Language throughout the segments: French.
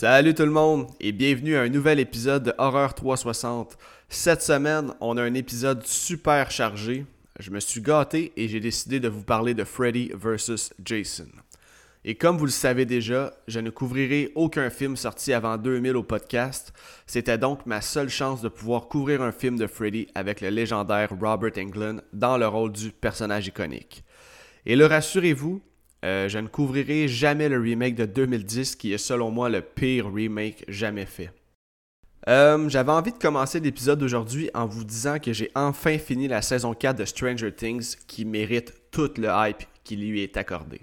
Salut tout le monde et bienvenue à un nouvel épisode de Horreur 360. Cette semaine, on a un épisode super chargé. Je me suis gâté et j'ai décidé de vous parler de Freddy vs. Jason. Et comme vous le savez déjà, je ne couvrirai aucun film sorti avant 2000 au podcast. C'était donc ma seule chance de pouvoir couvrir un film de Freddy avec le légendaire Robert Englund dans le rôle du personnage iconique. Et le rassurez-vous, euh, je ne couvrirai jamais le remake de 2010 qui est selon moi le pire remake jamais fait. Euh, j'avais envie de commencer l'épisode d'aujourd'hui en vous disant que j'ai enfin fini la saison 4 de Stranger Things qui mérite tout le hype qui lui est accordé.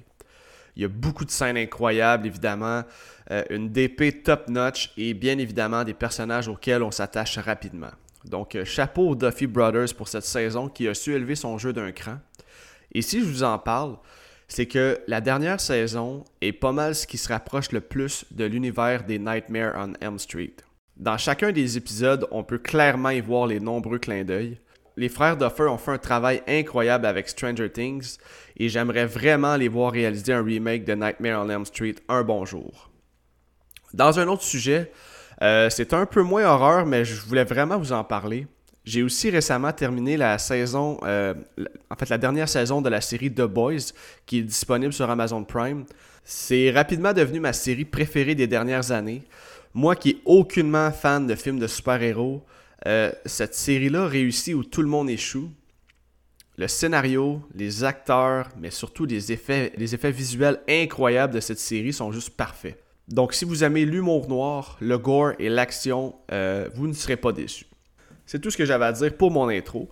Il y a beaucoup de scènes incroyables, évidemment, euh, une DP top-notch et bien évidemment des personnages auxquels on s'attache rapidement. Donc, chapeau aux Duffy Brothers pour cette saison qui a su élever son jeu d'un cran. Et si je vous en parle, c'est que la dernière saison est pas mal ce qui se rapproche le plus de l'univers des Nightmare on Elm Street. Dans chacun des épisodes, on peut clairement y voir les nombreux clins d'œil. Les frères Duffer ont fait un travail incroyable avec Stranger Things et j'aimerais vraiment les voir réaliser un remake de Nightmare on Elm Street un bon jour. Dans un autre sujet, euh, c'est un peu moins horreur, mais je voulais vraiment vous en parler. J'ai aussi récemment terminé la saison, euh, en fait la dernière saison de la série The Boys, qui est disponible sur Amazon Prime. C'est rapidement devenu ma série préférée des dernières années. Moi qui est aucunement fan de films de super-héros, euh, cette série-là réussit où tout le monde échoue. Le scénario, les acteurs, mais surtout les effets, les effets visuels incroyables de cette série sont juste parfaits. Donc si vous aimez l'humour noir, le gore et l'action, euh, vous ne serez pas déçus. C'est tout ce que j'avais à dire pour mon intro.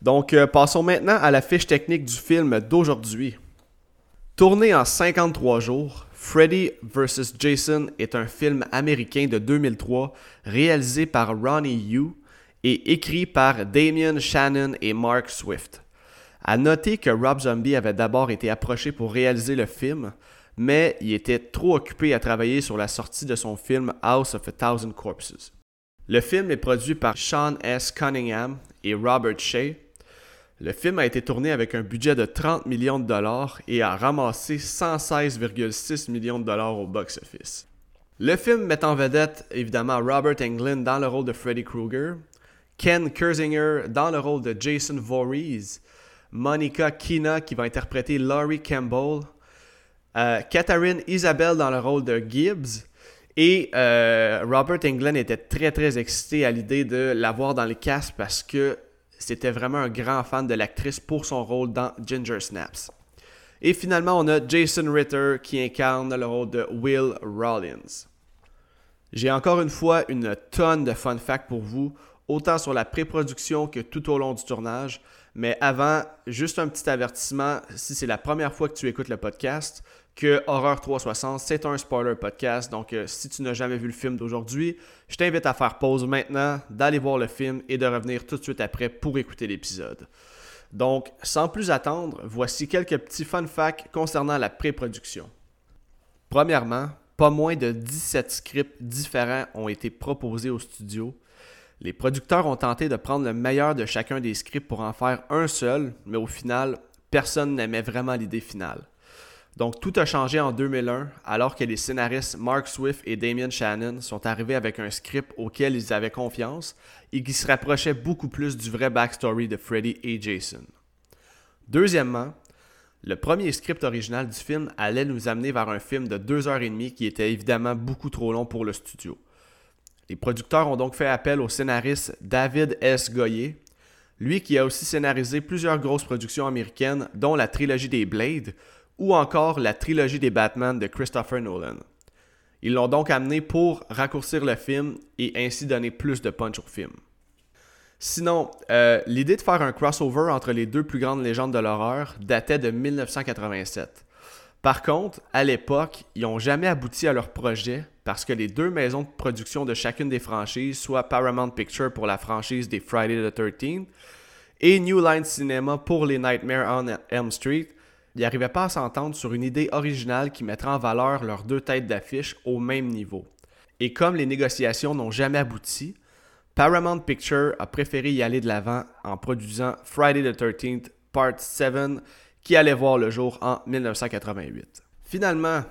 Donc, euh, passons maintenant à la fiche technique du film d'aujourd'hui. Tourné en 53 jours, Freddy vs. Jason est un film américain de 2003 réalisé par Ronnie Yu et écrit par Damien Shannon et Mark Swift. À noter que Rob Zombie avait d'abord été approché pour réaliser le film, mais il était trop occupé à travailler sur la sortie de son film House of a Thousand Corpses. Le film est produit par Sean S. Cunningham et Robert Shea. Le film a été tourné avec un budget de 30 millions de dollars et a ramassé 116,6 millions de dollars au box-office. Le film met en vedette évidemment Robert Englund dans le rôle de Freddy Krueger, Ken Kersinger dans le rôle de Jason Voorhees, Monica Kina qui va interpréter Laurie Campbell, euh, Catherine Isabelle dans le rôle de Gibbs, et euh, Robert Englund était très très excité à l'idée de l'avoir dans les cast parce que c'était vraiment un grand fan de l'actrice pour son rôle dans Ginger Snaps. Et finalement, on a Jason Ritter qui incarne le rôle de Will Rollins. J'ai encore une fois une tonne de fun facts pour vous, autant sur la pré-production que tout au long du tournage. Mais avant, juste un petit avertissement, si c'est la première fois que tu écoutes le podcast, que Horreur 360, c'est un spoiler podcast. Donc, euh, si tu n'as jamais vu le film d'aujourd'hui, je t'invite à faire pause maintenant, d'aller voir le film et de revenir tout de suite après pour écouter l'épisode. Donc, sans plus attendre, voici quelques petits fun facts concernant la pré-production. Premièrement, pas moins de 17 scripts différents ont été proposés au studio. Les producteurs ont tenté de prendre le meilleur de chacun des scripts pour en faire un seul, mais au final, personne n'aimait vraiment l'idée finale. Donc tout a changé en 2001 alors que les scénaristes Mark Swift et Damien Shannon sont arrivés avec un script auquel ils avaient confiance et qui se rapprochait beaucoup plus du vrai backstory de Freddy et Jason. Deuxièmement, le premier script original du film allait nous amener vers un film de 2h30 qui était évidemment beaucoup trop long pour le studio. Les producteurs ont donc fait appel au scénariste David S. Goyer, lui qui a aussi scénarisé plusieurs grosses productions américaines, dont la trilogie des Blades, ou encore la trilogie des Batman de Christopher Nolan. Ils l'ont donc amené pour raccourcir le film et ainsi donner plus de punch au film. Sinon, euh, l'idée de faire un crossover entre les deux plus grandes légendes de l'horreur datait de 1987. Par contre, à l'époque, ils n'ont jamais abouti à leur projet parce que les deux maisons de production de chacune des franchises, soit Paramount Pictures pour la franchise des Friday the 13th et New Line Cinema pour les Nightmare on Elm Street, ils n'arrivaient pas à s'entendre sur une idée originale qui mettrait en valeur leurs deux têtes d'affiche au même niveau. Et comme les négociations n'ont jamais abouti, Paramount Pictures a préféré y aller de l'avant en produisant Friday the 13th Part 7 qui allait voir le jour en 1988. Finalement,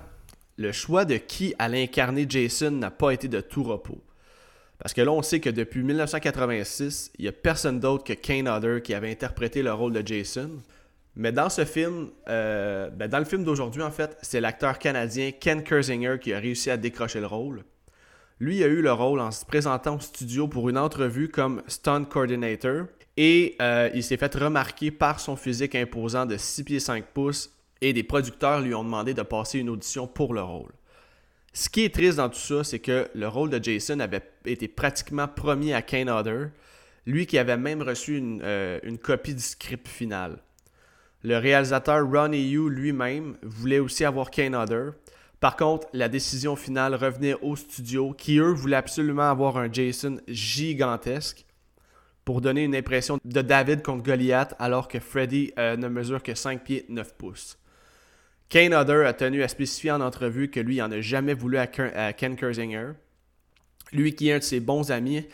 le choix de qui allait incarner Jason n'a pas été de tout repos. Parce que là, on sait que depuis 1986, il n'y a personne d'autre que Kane Hodder qui avait interprété le rôle de Jason. Mais dans ce film, euh, ben, dans le film d'aujourd'hui, en fait, c'est l'acteur canadien Ken Kersinger qui a réussi à décrocher le rôle. Lui a eu le rôle en se présentant au studio pour une entrevue comme stunt coordinator et euh, il s'est fait remarquer par son physique imposant de 6 pieds 5 pouces et des producteurs lui ont demandé de passer une audition pour le rôle. Ce qui est triste dans tout ça, c'est que le rôle de Jason avait été pratiquement promis à Kane Hodder, lui qui avait même reçu une, euh, une copie du script final. Le réalisateur Ron Yu lui-même voulait aussi avoir Kane Hodder. Par contre, la décision finale revenait au studio qui, eux, voulaient absolument avoir un Jason gigantesque pour donner une impression de David contre Goliath alors que Freddy euh, ne mesure que 5 pieds 9 pouces. Kane Hodder a tenu à spécifier en entrevue que lui, n'en a jamais voulu à, Ken Kersinger. Lui qui est un de ses bons amis,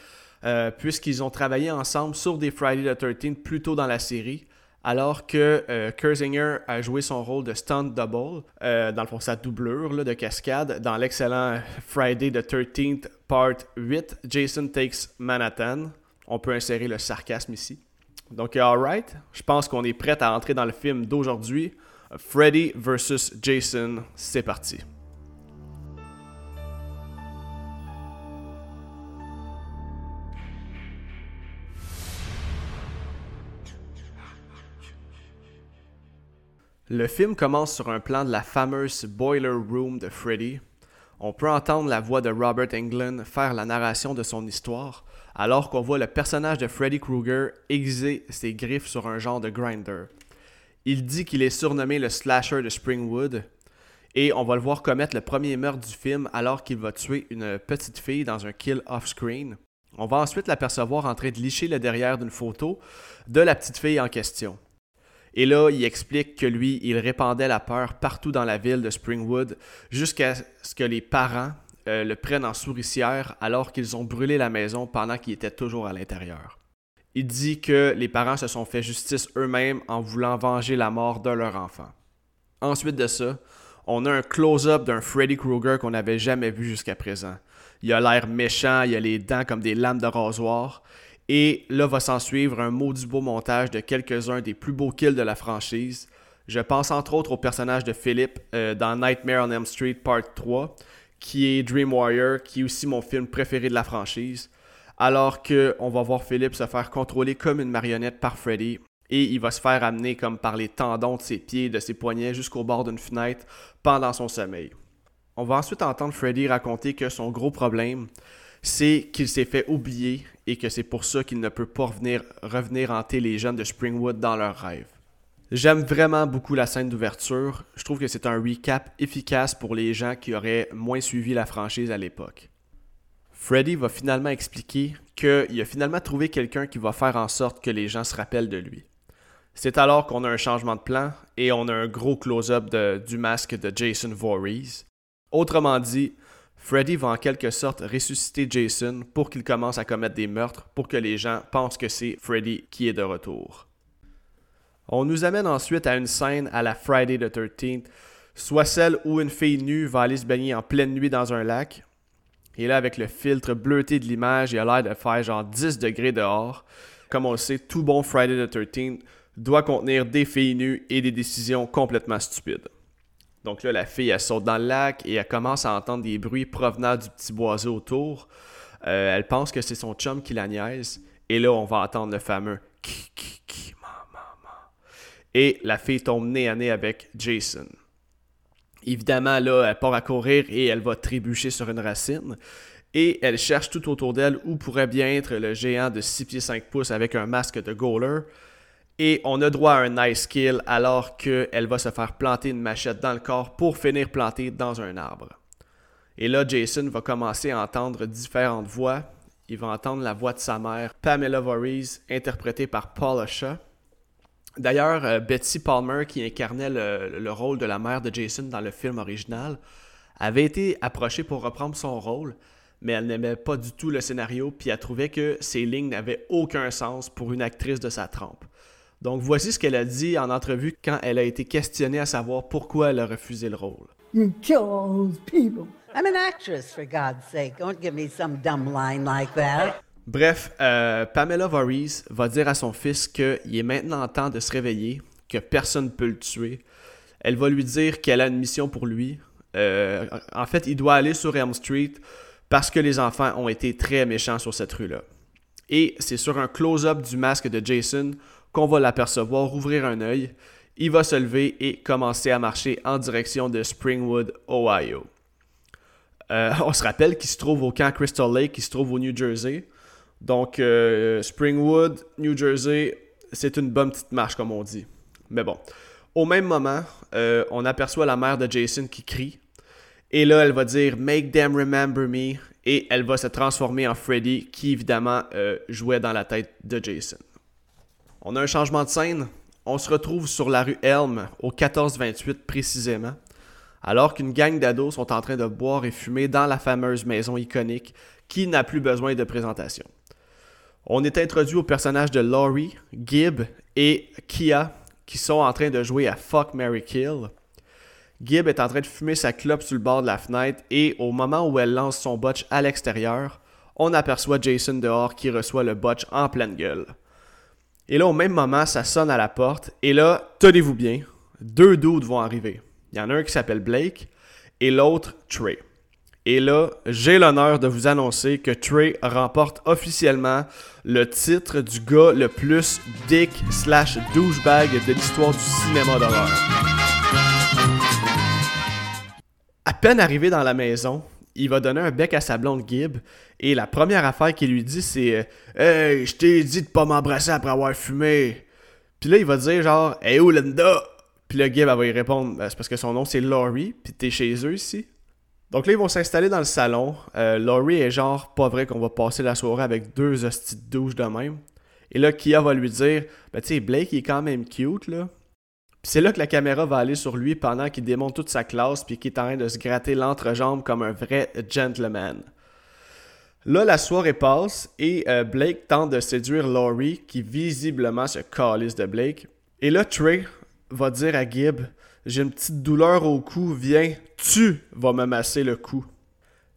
euh, puisqu'ils ont travaillé ensemble sur des Friday the 13 plus tôt dans la série alors que euh, Kersinger a joué son rôle de stunt double, euh, dans le fond sa doublure de cascade, dans l'excellent Friday the 13th Part 8, Jason Takes Manhattan. On peut insérer le sarcasme ici. Donc, alright, je pense qu'on est prêt à entrer dans le film d'aujourd'hui. Freddy vs. Jason, c'est parti. Le film commence sur un plan de la fameuse Boiler Room de Freddy. On peut entendre la voix de Robert Englund faire la narration de son histoire, alors qu'on voit le personnage de Freddy Krueger aiguiser ses griffes sur un genre de grinder. Il dit qu'il est surnommé le slasher de Springwood, et on va le voir commettre le premier meurtre du film alors qu'il va tuer une petite fille dans un kill off-screen. On va ensuite l'apercevoir en train de licher le derrière d'une photo de la petite fille en question. Et là, il explique que lui, il répandait la peur partout dans la ville de Springwood jusqu'à ce que les parents euh, le prennent en souricière alors qu'ils ont brûlé la maison pendant qu'il était toujours à l'intérieur. Il dit que les parents se sont fait justice eux-mêmes en voulant venger la mort de leur enfant. Ensuite de ça, on a un close-up d'un Freddy Krueger qu'on n'avait jamais vu jusqu'à présent. Il a l'air méchant, il a les dents comme des lames de rasoir, et là va s'en suivre un maudit beau montage de quelques-uns des plus beaux kills de la franchise. Je pense entre autres au personnage de Philip euh, dans Nightmare on Elm Street Part 3, qui est Dream Warrior, qui est aussi mon film préféré de la franchise. Alors qu'on va voir Philip se faire contrôler comme une marionnette par Freddy, et il va se faire amener comme par les tendons de ses pieds et de ses poignets jusqu'au bord d'une fenêtre pendant son sommeil. On va ensuite entendre Freddy raconter que son gros problème, c'est qu'il s'est fait oublier et que c'est pour ça qu'il ne peut pas revenir, revenir hanter les jeunes de Springwood dans leurs rêves. J'aime vraiment beaucoup la scène d'ouverture. Je trouve que c'est un recap efficace pour les gens qui auraient moins suivi la franchise à l'époque. Freddy va finalement expliquer qu'il a finalement trouvé quelqu'un qui va faire en sorte que les gens se rappellent de lui. C'est alors qu'on a un changement de plan et on a un gros close-up du masque de Jason Voorhees. Autrement dit, Freddy va en quelque sorte ressusciter Jason pour qu'il commence à commettre des meurtres pour que les gens pensent que c'est Freddy qui est de retour. On nous amène ensuite à une scène à la Friday the 13th, soit celle où une fille nue va aller se baigner en pleine nuit dans un lac. Et là, avec le filtre bleuté de l'image, il a l'air de faire genre 10 degrés dehors. Comme on le sait, tout bon Friday the 13th doit contenir des filles nues et des décisions complètement stupides. Donc là, la fille, elle saute dans le lac et elle commence à entendre des bruits provenant du petit boisé autour. Euh, elle pense que c'est son chum qui la niaise. Et là, on va entendre le fameux ki, ki, ki, ma, ma, Et la fille tombe nez à nez avec Jason. Évidemment, là, elle part à courir et elle va trébucher sur une racine. Et elle cherche tout autour d'elle où pourrait bien être le géant de 6 pieds 5 pouces avec un masque de goaler. Et on a droit à un nice kill alors qu'elle va se faire planter une machette dans le corps pour finir plantée dans un arbre. Et là, Jason va commencer à entendre différentes voix. Il va entendre la voix de sa mère, Pamela Voorhees, interprétée par Paula Shaw. D'ailleurs, euh, Betsy Palmer, qui incarnait le, le, rôle de la mère de Jason dans le film original, avait été approchée pour reprendre son rôle, mais elle n'aimait pas du tout le scénario, puis elle trouvait que ses lignes n'avaient aucun sens pour une actrice de sa trempe. Donc voici ce qu'elle a dit en entrevue quand elle a été questionnée à savoir pourquoi elle a refusé le rôle. You kill all those people. I'm an actress, for God's sake. Don't give me some dumb line like that. Bref, euh, Pamela Voorhees va dire à son fils qu'il est maintenant temps de se réveiller, que personne ne peut le tuer. Elle va lui dire qu'elle a une mission pour lui. Euh, en fait, il doit aller sur Elm Street parce que les enfants ont été très méchants sur cette rue-là. Et c'est sur un close-up du masque de Jason qu'on va l'apercevoir ouvrir un œil. Il va se lever et commencer à marcher en direction de Springwood, Ohio. Euh, on se rappelle qu'il se trouve au camp Crystal Lake, qui se trouve au New Jersey. Donc, euh, Springwood, New Jersey, c'est une bonne petite marche, comme on dit. Mais bon. Au même moment, euh, on aperçoit la mère de Jason qui crie. Et là, elle va dire Make them remember me. Et elle va se transformer en Freddy, qui évidemment jouait dans la tête de Jason. On a un changement de scène. On se retrouve sur la rue Elm, au 1428 précisément, alors qu'une gang d'ados sont en train de boire et fumer dans la fameuse maison iconique qui n'a plus besoin de présentation. On est introduit au personnage de Laurie, Gibb et Kia qui sont en train de jouer à Fuck Mary Kill. Gibb est en train de fumer sa clope sur le bord de la fenêtre et au moment où elle lance son botch à l'extérieur, on aperçoit Jason dehors qui reçoit le botch en pleine gueule. Et là, au même moment, ça sonne à la porte et là, tenez-vous bien, deux dudes vont arriver. Il y en a un qui s'appelle Blake et l'autre Trey. Et là, j'ai l'honneur de vous annoncer que Trey remporte officiellement le titre du gars le plus dick slash douchebag de l'histoire du cinéma d'horreur. À peine arrivé dans la maison, il va donner un bec à sa blonde Gibb et la première affaire qu'il lui dit c'est Hey, je t'ai dit de pas m'embrasser après avoir fumé. Puis là, il va dire genre Hey, où Linda? Puis Gibb, elle va y répondre ben, C'est parce que son nom c'est Laurie, puis t'es chez eux ici. Donc là, ils vont s'installer dans le salon. Euh, Laurie est genre, pas vrai qu'on va passer la soirée avec deux hosties de douche de même. Et là, Kia va lui dire, ben tu sais, Blake, il est quand même cute, là. C'est là que la caméra va aller sur lui pendant qu'il démonte toute sa classe puis qu'il est en train de se gratter l'entrejambe comme un vrai gentleman. Là, la soirée passe et euh, Blake tente de séduire Laurie qui visiblement se calisse de Blake. Et là, Trey va dire à Gibb j'ai une petite douleur au cou, viens, tu vas me masser le cou.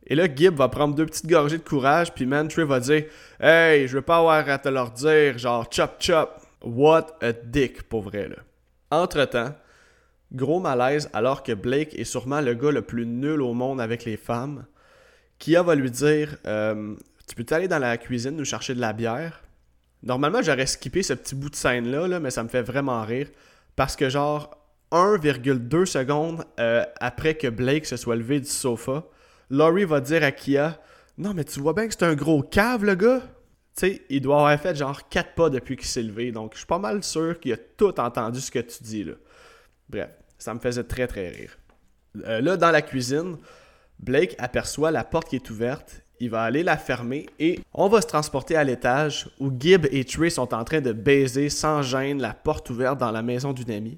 Et là, Gibb va prendre deux petites gorgées de courage, puis Mantry va dire Hey, je veux pas avoir à te leur dire, genre chop chop. What a dick, pour là. Entre-temps, gros malaise alors que Blake est sûrement le gars le plus nul au monde avec les femmes. Kia va lui dire euh, Tu peux aller dans la cuisine nous chercher de la bière? Normalement, j'aurais skippé ce petit bout de scène-là, là, mais ça me fait vraiment rire. Parce que, genre, 1,2 secondes euh, après que Blake se soit levé du sofa, Laurie va dire à Kia Non, mais tu vois bien que c'est un gros cave, le gars. Il doit avoir fait genre 4 pas depuis qu'il s'est levé. Donc, je suis pas mal sûr qu'il a tout entendu ce que tu dis, là. Bref, ça me faisait très, très rire. Euh, là, dans la cuisine, Blake aperçoit la porte qui est ouverte. Il va aller la fermer et on va se transporter à l'étage où Gibb et Trey sont en train de baiser sans gêne la porte ouverte dans la maison d'une amie.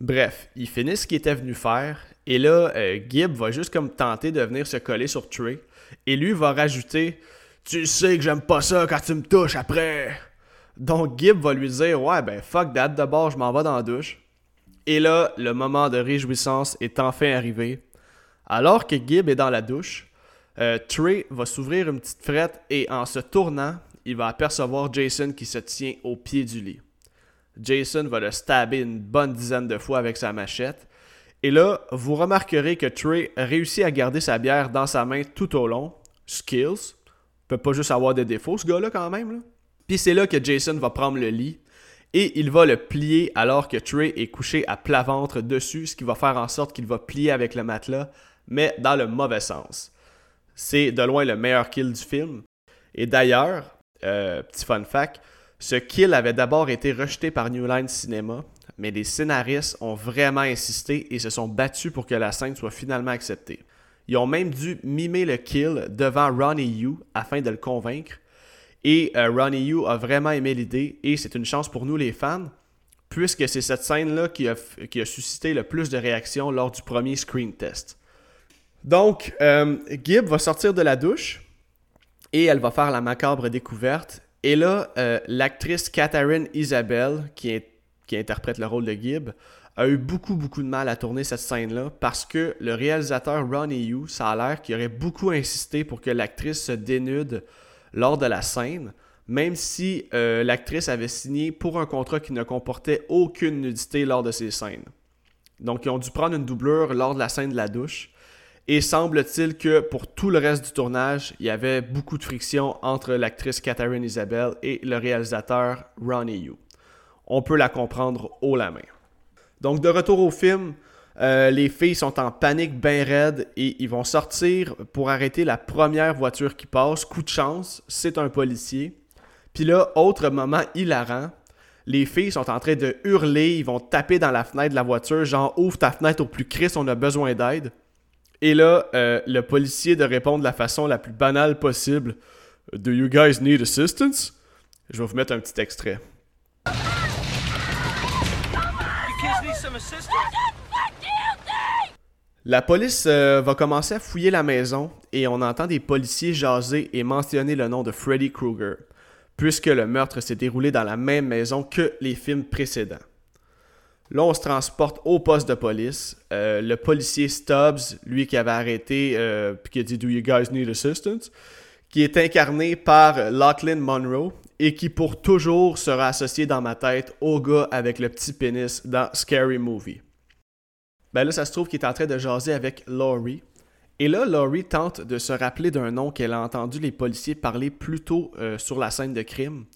Bref, ils finissent ce qu'ils étaient venus faire. Et là, euh, Gibb va juste comme tenter de venir se coller sur Trey. Et lui va rajouter Tu sais que j'aime pas ça quand tu me touches après. Donc Gibb va lui dire Ouais, ben fuck that, d'abord je m'en vais dans la douche. Et là, le moment de réjouissance est enfin arrivé. Alors que Gibb est dans la douche, euh, Trey va s'ouvrir une petite frette et en se tournant, il va apercevoir Jason qui se tient au pied du lit. Jason va le stabber une bonne dizaine de fois avec sa machette. Et là, vous remarquerez que Trey réussit à garder sa bière dans sa main tout au long. Skills. Peut pas juste avoir des défauts, ce gars-là, quand même. Puis c'est là que Jason va prendre le lit et il va le plier alors que Trey est couché à plat ventre dessus, ce qui va faire en sorte qu'il va plier avec le matelas, mais dans le mauvais sens. C'est de loin le meilleur kill du film. Et d'ailleurs, euh, petit fun fact, ce kill avait d'abord été rejeté par New Line Cinema, mais les scénaristes ont vraiment insisté et se sont battus pour que la scène soit finalement acceptée. Ils ont même dû mimer le kill devant Ronnie Yu afin de le convaincre. Et euh, Ronnie Yu a vraiment aimé l'idée et c'est une chance pour nous les fans, puisque c'est cette scène-là qui a, suscité le plus de réactions lors du premier screen test. Donc, euh, Gibb va sortir de la douche et elle va faire la macabre découverte et là, euh, l'actrice Catherine Isabelle, qui, qui interprète le rôle de Gibb, a eu beaucoup, beaucoup de mal à tourner cette scène-là parce que le réalisateur Ron Yu, ça a l'air qu'il aurait beaucoup insisté pour que l'actrice se dénude lors de la scène, même si euh, l'actrice avait signé pour un contrat qui ne comportait aucune nudité lors de ces scènes. Donc, ils ont dû prendre une doublure lors de la scène de la douche. Et semble-t-il que pour tout le reste du tournage, il y avait beaucoup de friction entre l'actrice Catherine Isabelle et le réalisateur Ronnie Yu. On peut la comprendre haut la main. Donc, de retour au film, euh, les filles sont en panique bien raide et ils vont sortir pour arrêter la première voiture qui passe. Coup de chance, c'est un policier. Puis là, autre moment hilarant, les filles sont en train de hurler, ils vont taper dans la fenêtre de la voiture, genre ouvre ta fenêtre au plus Christ, on a besoin d'aide. Et là, euh, le policier de répondre de la façon la plus banale possible Do you guys need assistance? Je vais vous mettre un petit extrait. La police euh, va commencer à fouiller la maison et on entend des policiers jaser et mentionner le nom de Freddy Krueger puisque le meurtre s'est déroulé dans la même maison que les films précédents. Là, on se transporte au poste de police. Euh, le policier Stubbs, lui qui avait arrêté, euh, puis qui a dit Do you guys need assistance? Qui est incarné par Lachlan Monroe et qui pour toujours sera associé dans ma tête au gars avec le petit pénis dans Scary Movie. Ben là, ça se trouve qu'il est en train de jaser avec Laurie, et là, Laurie tente de se rappeler d'un nom qu'elle a entendu les policiers parler plus tôt euh, sur la scène de crime.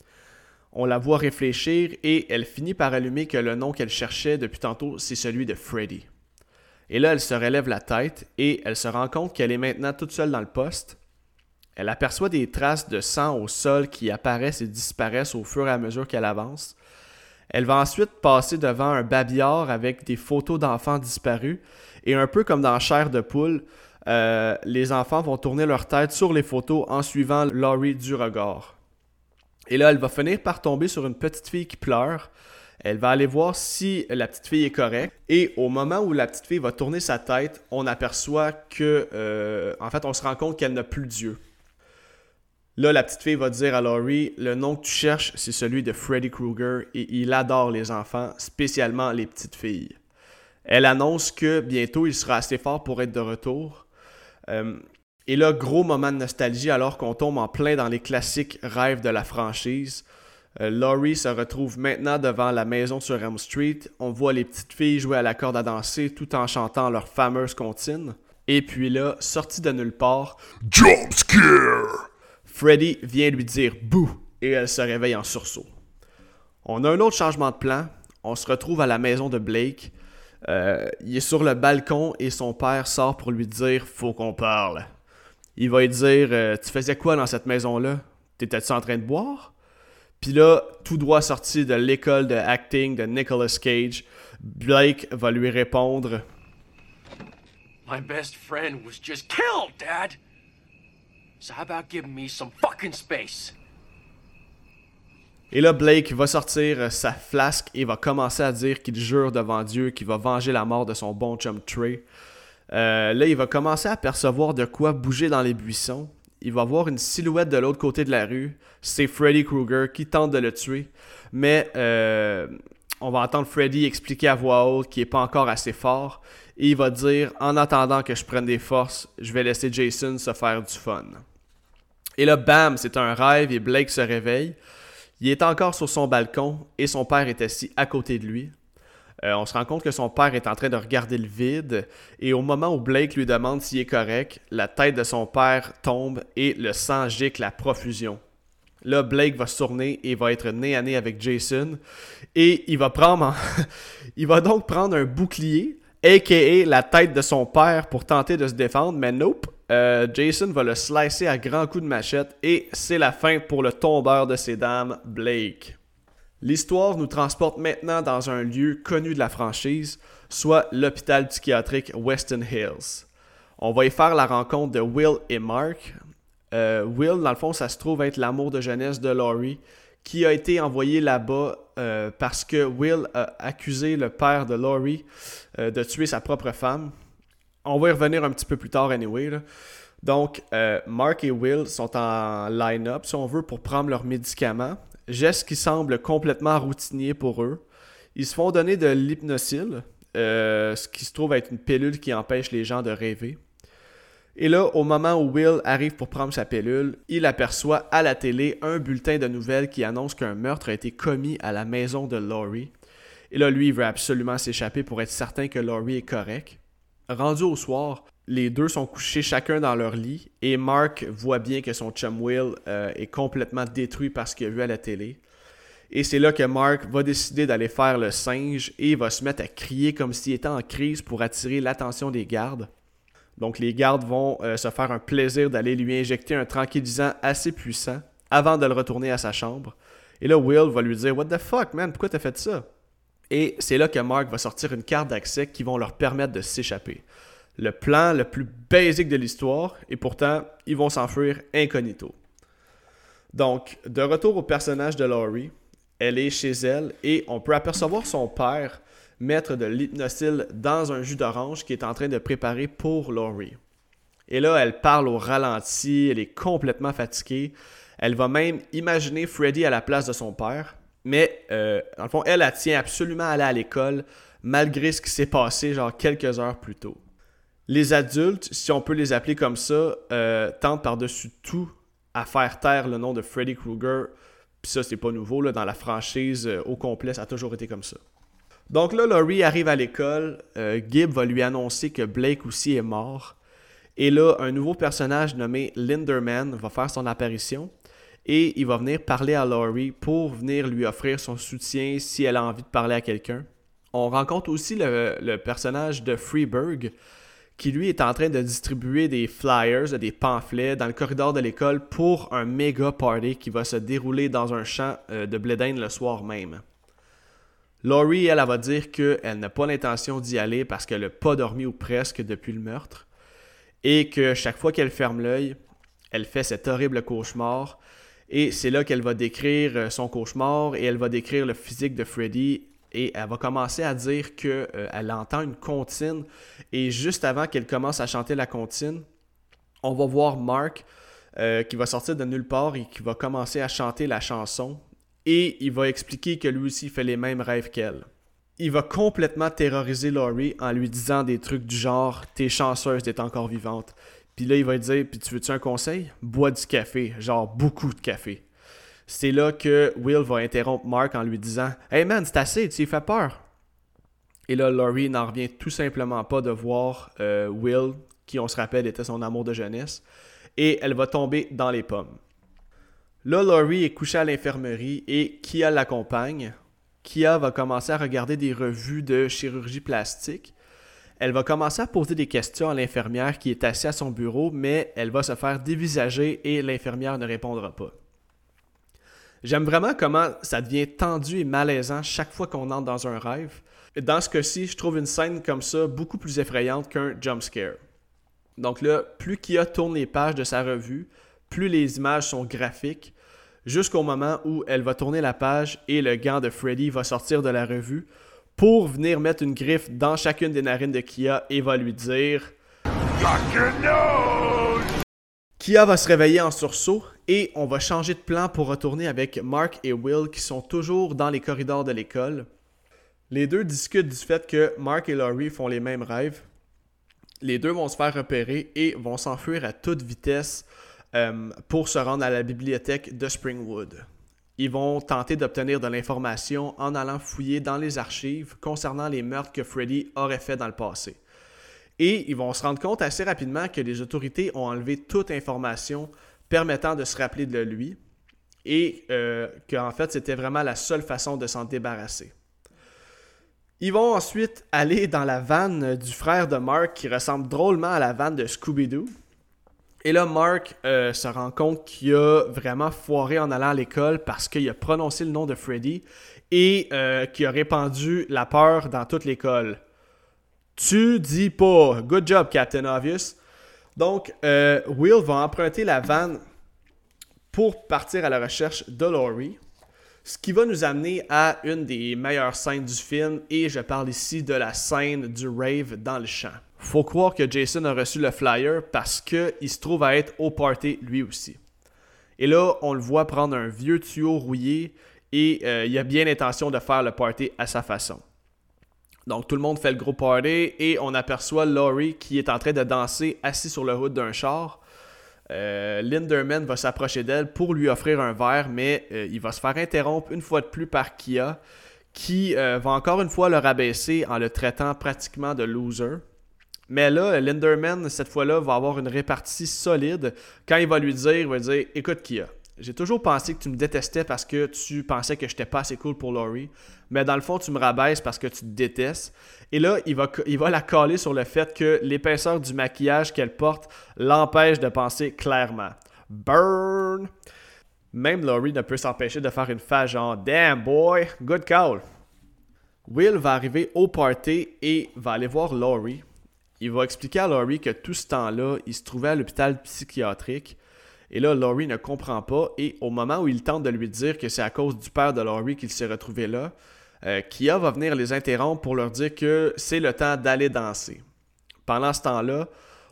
On la voit réfléchir et elle finit par allumer que le nom qu'elle cherchait depuis tantôt, c'est celui de Freddy. Et là, elle se relève la tête et elle se rend compte qu'elle est maintenant toute seule dans le poste. Elle aperçoit des traces de sang au sol qui apparaissent et disparaissent au fur et à mesure qu'elle avance. Elle va ensuite passer devant un babillard avec des photos d'enfants disparus et un peu comme dans Chair de poule, euh, les enfants vont tourner leur tête sur les photos en suivant Laurie du regard. Et là, elle va finir par tomber sur une petite fille qui pleure. Elle va aller voir si la petite fille est correcte. Et au moment où la petite fille va tourner sa tête, on aperçoit que, euh, en fait, on se rend compte qu'elle n'a plus d'yeux. Là, la petite fille va dire à Laurie Le nom que tu cherches, c'est celui de Freddy Krueger et il adore les enfants, spécialement les petites filles. Elle annonce que bientôt il sera assez fort pour être de retour. Euh, et là, gros moment de nostalgie alors qu'on tombe en plein dans les classiques rêves de la franchise. Euh, Laurie se retrouve maintenant devant la maison sur Elm Street. On voit les petites filles jouer à la corde à danser tout en chantant leur fameuse comptine. Et puis là, sorti de nulle part, Jump scare! Freddy vient lui dire bouh et elle se réveille en sursaut. On a un autre changement de plan. On se retrouve à la maison de Blake. Euh, il est sur le balcon et son père sort pour lui dire Faut qu'on parle. Il va lui dire euh, Tu faisais quoi dans cette maison-là? T'étais-tu en train de boire Puis là, tout droit sorti de l'école de acting de Nicolas Cage, Blake va lui répondre My best friend was just killed, Dad. So how about giving me some fucking space? Et là, Blake va sortir sa flasque et va commencer à dire qu'il jure devant Dieu qu'il va venger la mort de son bon chum Trey. Euh, là, il va commencer à percevoir de quoi bouger dans les buissons. Il va voir une silhouette de l'autre côté de la rue. C'est Freddy Krueger qui tente de le tuer. Mais euh, on va entendre Freddy expliquer à voix haute qu'il n'est pas encore assez fort. Et il va dire En attendant que je prenne des forces, je vais laisser Jason se faire du fun. Et là, bam, c'est un rêve et Blake se réveille. Il est encore sur son balcon et son père est assis à côté de lui. Euh, on se rend compte que son père est en train de regarder le vide et au moment où Blake lui demande s'il est correct, la tête de son père tombe et le sang gicle à profusion. Là, Blake va se tourner et va être nez à nez avec Jason et il va prendre, il va donc prendre un bouclier, aka la tête de son père pour tenter de se défendre, mais nope, euh, Jason va le slicer à grands coups de machette et c'est la fin pour le tombeur de ces dames, Blake. L'histoire nous transporte maintenant dans un lieu connu de la franchise, soit l'hôpital psychiatrique Weston Hills. On va y faire la rencontre de Will et Mark. Euh, Will, dans le fond, ça se trouve être l'amour de jeunesse de Laurie, qui a été envoyé là-bas euh, parce que Will a accusé le père de Laurie de tuer sa propre femme on va y revenir un petit peu plus tard, anyway. Donc, euh, Mark et Will sont en line-up, si on veut, pour prendre leurs médicaments. Geste qui semble complètement routinier pour eux. Ils se font donner de l'hypnosil, euh, ce qui se trouve être une pilule qui empêche les gens de rêver. Et là, au moment où Will arrive pour prendre sa pilule, il aperçoit à la télé un bulletin de nouvelles qui annonce qu'un meurtre a été commis à la maison de Laurie. Et là, lui, il veut absolument s'échapper pour être certain que Laurie est correct. Rendu au soir, les deux sont couchés chacun dans leur lit et Mark voit bien que son chum Will euh, est complètement détruit par ce qu'il a vu à la télé. Et c'est là que Mark va décider d'aller faire le singe et va se mettre à crier comme s'il était en crise pour attirer l'attention des gardes. Donc les gardes vont euh, se faire un plaisir d'aller lui injecter un tranquillisant assez puissant avant de le retourner à sa chambre. Et là, Will va lui dire What the fuck, man, pourquoi t'as fait ça Et c'est là que Mark va sortir une carte d'accès qui vont leur permettre de s'échapper. Le plan le plus basique de l'histoire, et pourtant, ils vont s'enfuir incognito. Donc, de retour au personnage de Laurie, elle est chez elle et on peut apercevoir son père mettre de l'hypnosil dans un jus d'orange qu'il est en train de préparer pour Laurie. Et là, elle parle au ralenti, elle est complètement fatiguée. Elle va même imaginer Freddy à la place de son père. Mais, euh, dans fond, elle, tient absolument à aller à l'école, malgré ce qui s'est passé, genre quelques heures plus tôt. Les adultes, si on peut les appeler comme ça, euh, tentent par-dessus tout à faire taire le nom de Freddy Krueger. Puis ça, c'est pas nouveau, dans la franchise euh, au complet, ça a toujours été comme ça. Donc là, Laurie arrive à l'école. Euh, Gibb va lui annoncer que Blake aussi est mort. Et là, un nouveau personnage nommé Linderman va faire son apparition. Et il va venir parler à Laurie pour venir lui offrir son soutien si elle a envie de parler à quelqu'un. On rencontre aussi le, personnage de Freeburg, qui lui est en train de distribuer des flyers, des pamphlets dans le corridor de l'école pour un méga party qui va se dérouler dans un champ euh, de blé le soir même. Laurie, elle, va dire qu'elle n'a pas l'intention d'y aller parce qu'elle n'a pas dormi ou presque depuis le meurtre. Et que chaque fois qu'elle ferme l'œil, elle fait cet horrible cauchemar. Et c'est là qu'elle va décrire euh, son cauchemar et elle va décrire le physique de Freddy. Et elle va commencer à dire qu'elle euh, entend une comptine. Et juste avant qu'elle commence à chanter la comptine, on va voir Mark euh, qui va sortir de nulle part et qui va commencer à chanter la chanson et il va expliquer que lui aussi fait les mêmes rêves qu'elle. Il va complètement terroriser Laurie en lui disant des trucs du genre T'es chanceuse d'être encore vivante. Puis là, il va lui dire Puis tu veux-tu un conseil? Bois du café, genre beaucoup de café. C'est là que Will va interrompre Mark en lui disant Hey man, c'est assez, tu fais peur. Et là, Laurie n'en revient tout simplement pas de voir euh, Will, qui on se rappelle était son amour de jeunesse, et elle va tomber dans les pommes. Là, Laurie est couchée à l'infirmerie et Kia l'accompagne? Kia va commencer à regarder des revues de chirurgie plastique. Elle va commencer à poser des questions à l'infirmière qui est assise à son bureau, mais elle va se faire dévisager et l'infirmière ne répondra pas. J'aime vraiment comment ça devient tendu et malaisant chaque fois qu'on entre dans un rêve. Dans ce cas-ci, je trouve une scène comme ça beaucoup plus effrayante qu'un jump scare. Donc là, plus Kia tourne les pages de sa revue, plus les images sont graphiques, jusqu'au moment où elle va tourner la page et le gant de Freddy va sortir de la revue pour venir mettre une griffe dans chacune des narines de Kia et va lui dire Kia va se réveiller en sursaut et on va changer de plan pour retourner avec Mark et Will qui sont toujours dans les corridors de l'école. Les deux discutent du fait que Mark et Laurie font les mêmes rêves. Les deux vont se faire repérer et vont s'enfuir à toute vitesse euh, pour se rendre à la bibliothèque de Springwood. Ils vont tenter d'obtenir de l'information en allant fouiller dans les archives concernant les meurtres que Freddy aurait fait dans le passé. Et ils vont se rendre compte assez rapidement que les autorités ont enlevé toute information permettant de se rappeler de lui et euh, qu'en fait c'était vraiment la seule façon de s'en débarrasser. Ils vont ensuite aller dans la vanne du frère de Mark qui ressemble drôlement à la vanne de Scooby-Doo. Et là, Mark euh, se rend compte qu'il a vraiment foiré en allant à l'école parce qu'il a prononcé le nom de Freddy et euh, qu'il a répandu la peur dans toute l'école. Tu dis pas. Good job, Captain Obvious. Donc, euh, Will va emprunter la vanne pour partir à la recherche de Laurie. Ce qui va nous amener à une des meilleures scènes du film, et je parle ici de la scène du rave dans le champ faut croire que Jason a reçu le flyer parce qu'il se trouve à être au party lui aussi. Et là, on le voit prendre un vieux tuyau rouillé et euh, il a bien l'intention de faire le party à sa façon. Donc tout le monde fait le gros party et on aperçoit Laurie qui est en train de danser assis sur le hood d'un char. Euh, Linderman va s'approcher d'elle pour lui offrir un verre, mais euh, il va se faire interrompre une fois de plus par Kia, qui va encore une fois le rabaisser en le traitant pratiquement de loser. Mais là, Linderman, cette fois-là, va avoir une répartie solide. Quand il va lui dire, il va dire Écoute, Kia, j'ai toujours pensé que tu me détestais parce que tu pensais que j'étais pas assez cool pour Laurie. Mais dans le fond, tu me rabaisses parce que tu te détestes. Et là, il va, la coller sur le fait que l'épaisseur du maquillage qu'elle porte l'empêche de penser clairement. Burn! Même Laurie ne peut s'empêcher de faire une face genre Damn boy, good call. Will va arriver au party et va aller voir Laurie. Il va expliquer à Laurie que tout ce temps-là, il se trouvait à l'hôpital psychiatrique et là, Laurie ne comprend pas. Et au moment où il tente de lui dire que c'est à cause du père de Laurie qu'il s'est retrouvé là, euh, Kia va venir les interrompre pour leur dire que c'est le temps d'aller danser. Pendant ce temps-là,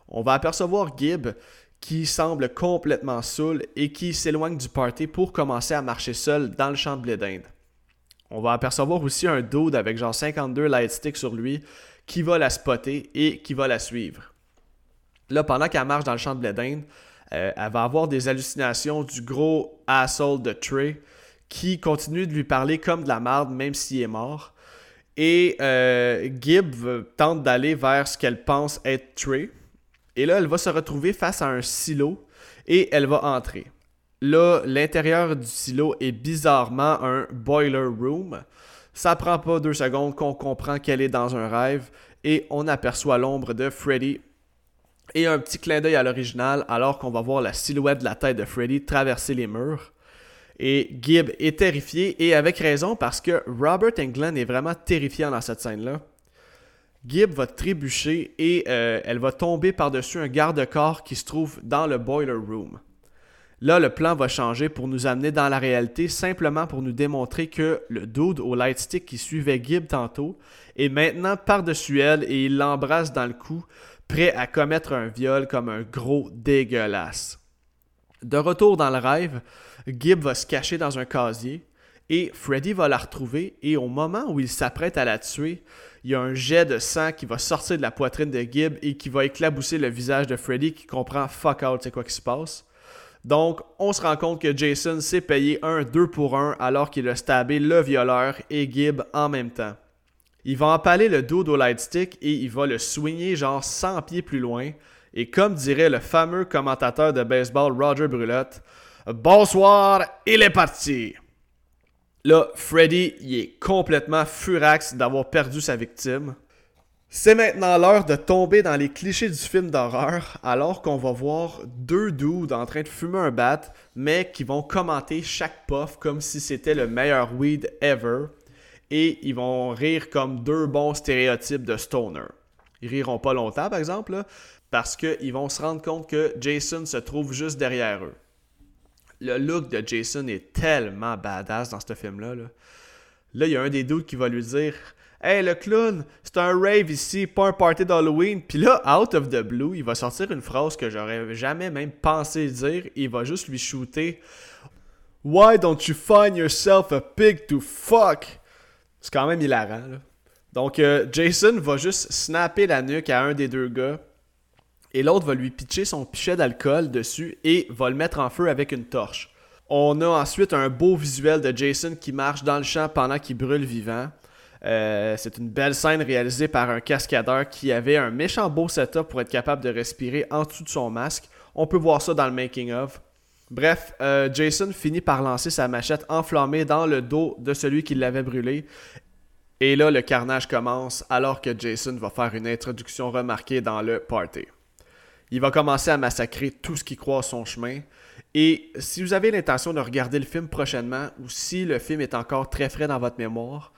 on va apercevoir Gibb qui semble complètement saoul et qui s'éloigne du party pour commencer à marcher seul dans le champ de blé d'Inde. On va apercevoir aussi un dude avec genre 52 lightsticks sur lui qui va la spotter et qui va la suivre. Là, pendant qu'elle marche dans le champ de blé d'Inde, euh, elle va avoir des hallucinations du gros asshole de Trey qui continue de lui parler comme de la merde même s'il est mort. Et euh, Gibb tente d'aller vers ce qu'elle pense être Trey. Et là, elle va se retrouver face à un silo et elle va entrer. Là, l'intérieur du silo est bizarrement un boiler room. Ça prend pas deux secondes qu'on comprend qu'elle est dans un rêve et on aperçoit l'ombre de Freddy et un petit clin d'œil à l'original alors qu'on va voir la silhouette de la tête de Freddy traverser les murs. Et Gibb est terrifié et avec raison parce que Robert Englund est vraiment terrifiant dans cette scène-là. Gibb va trébucher et euh, elle va tomber par-dessus un garde-corps qui se trouve dans le boiler room. Là, le plan va changer pour nous amener dans la réalité, simplement pour nous démontrer que le dude au lightstick qui suivait Gibb tantôt est maintenant par-dessus elle et il l'embrasse dans le cou prêt à commettre un viol comme un gros dégueulasse. De retour dans le rêve, Gibb va se cacher dans un casier et Freddy va la retrouver et au moment où il s'apprête à la tuer, il y a un jet de sang qui va sortir de la poitrine de Gibb et qui va éclabousser le visage de Freddy qui comprend fuck out c'est quoi qui se passe? Donc, on se rend compte que Jason s'est payé un 2 pour 1 alors qu'il a stabé le violeur et Gibb en même temps. Il va empaler le dos au lightstick et il va le swinguer genre 100 pieds plus loin. Et comme dirait le fameux commentateur de baseball Roger Brulotte, Bonsoir, il est parti! Là, Freddy, il est complètement furax d'avoir perdu sa victime. C'est maintenant l'heure de tomber dans les clichés du film d'horreur, alors qu'on va voir deux dudes en train de fumer un bat, mais qui vont commenter chaque puff comme si c'était le meilleur weed ever et ils vont rire comme deux bons stéréotypes de stoner. Ils riront pas longtemps, par exemple, parce qu'ils vont se rendre compte que Jason se trouve juste derrière eux. Le look de Jason est tellement badass dans ce film-là. Là, il y a un des doutes qui va lui dire Hey, le clown, c'est un rave ici, pas un party d'Halloween. Puis là, out of the blue, il va sortir une phrase que j'aurais jamais même pensé dire. Il va juste lui shooter Why don't you find yourself a pig to fuck? C'est quand même hilarant. Là. Donc, euh, Jason va juste snapper la nuque à un des deux gars. Et l'autre va lui pitcher son pichet d'alcool dessus et va le mettre en feu avec une torche. On a ensuite un beau visuel de Jason qui marche dans le champ pendant qu'il brûle vivant. Euh, c'est une belle scène réalisée par un cascadeur qui avait un méchant beau setup pour être capable de respirer en dessous de son masque. On peut voir ça dans le making of. Bref, euh, Jason finit par lancer sa machette enflammée dans le dos de celui qui l'avait brûlé. Et là, le carnage commence alors que Jason va faire une introduction remarquée dans le party. Il va commencer à massacrer tout ce qui croise son chemin. Et si vous avez l'intention de regarder le film prochainement ou si le film est encore très frais dans votre mémoire,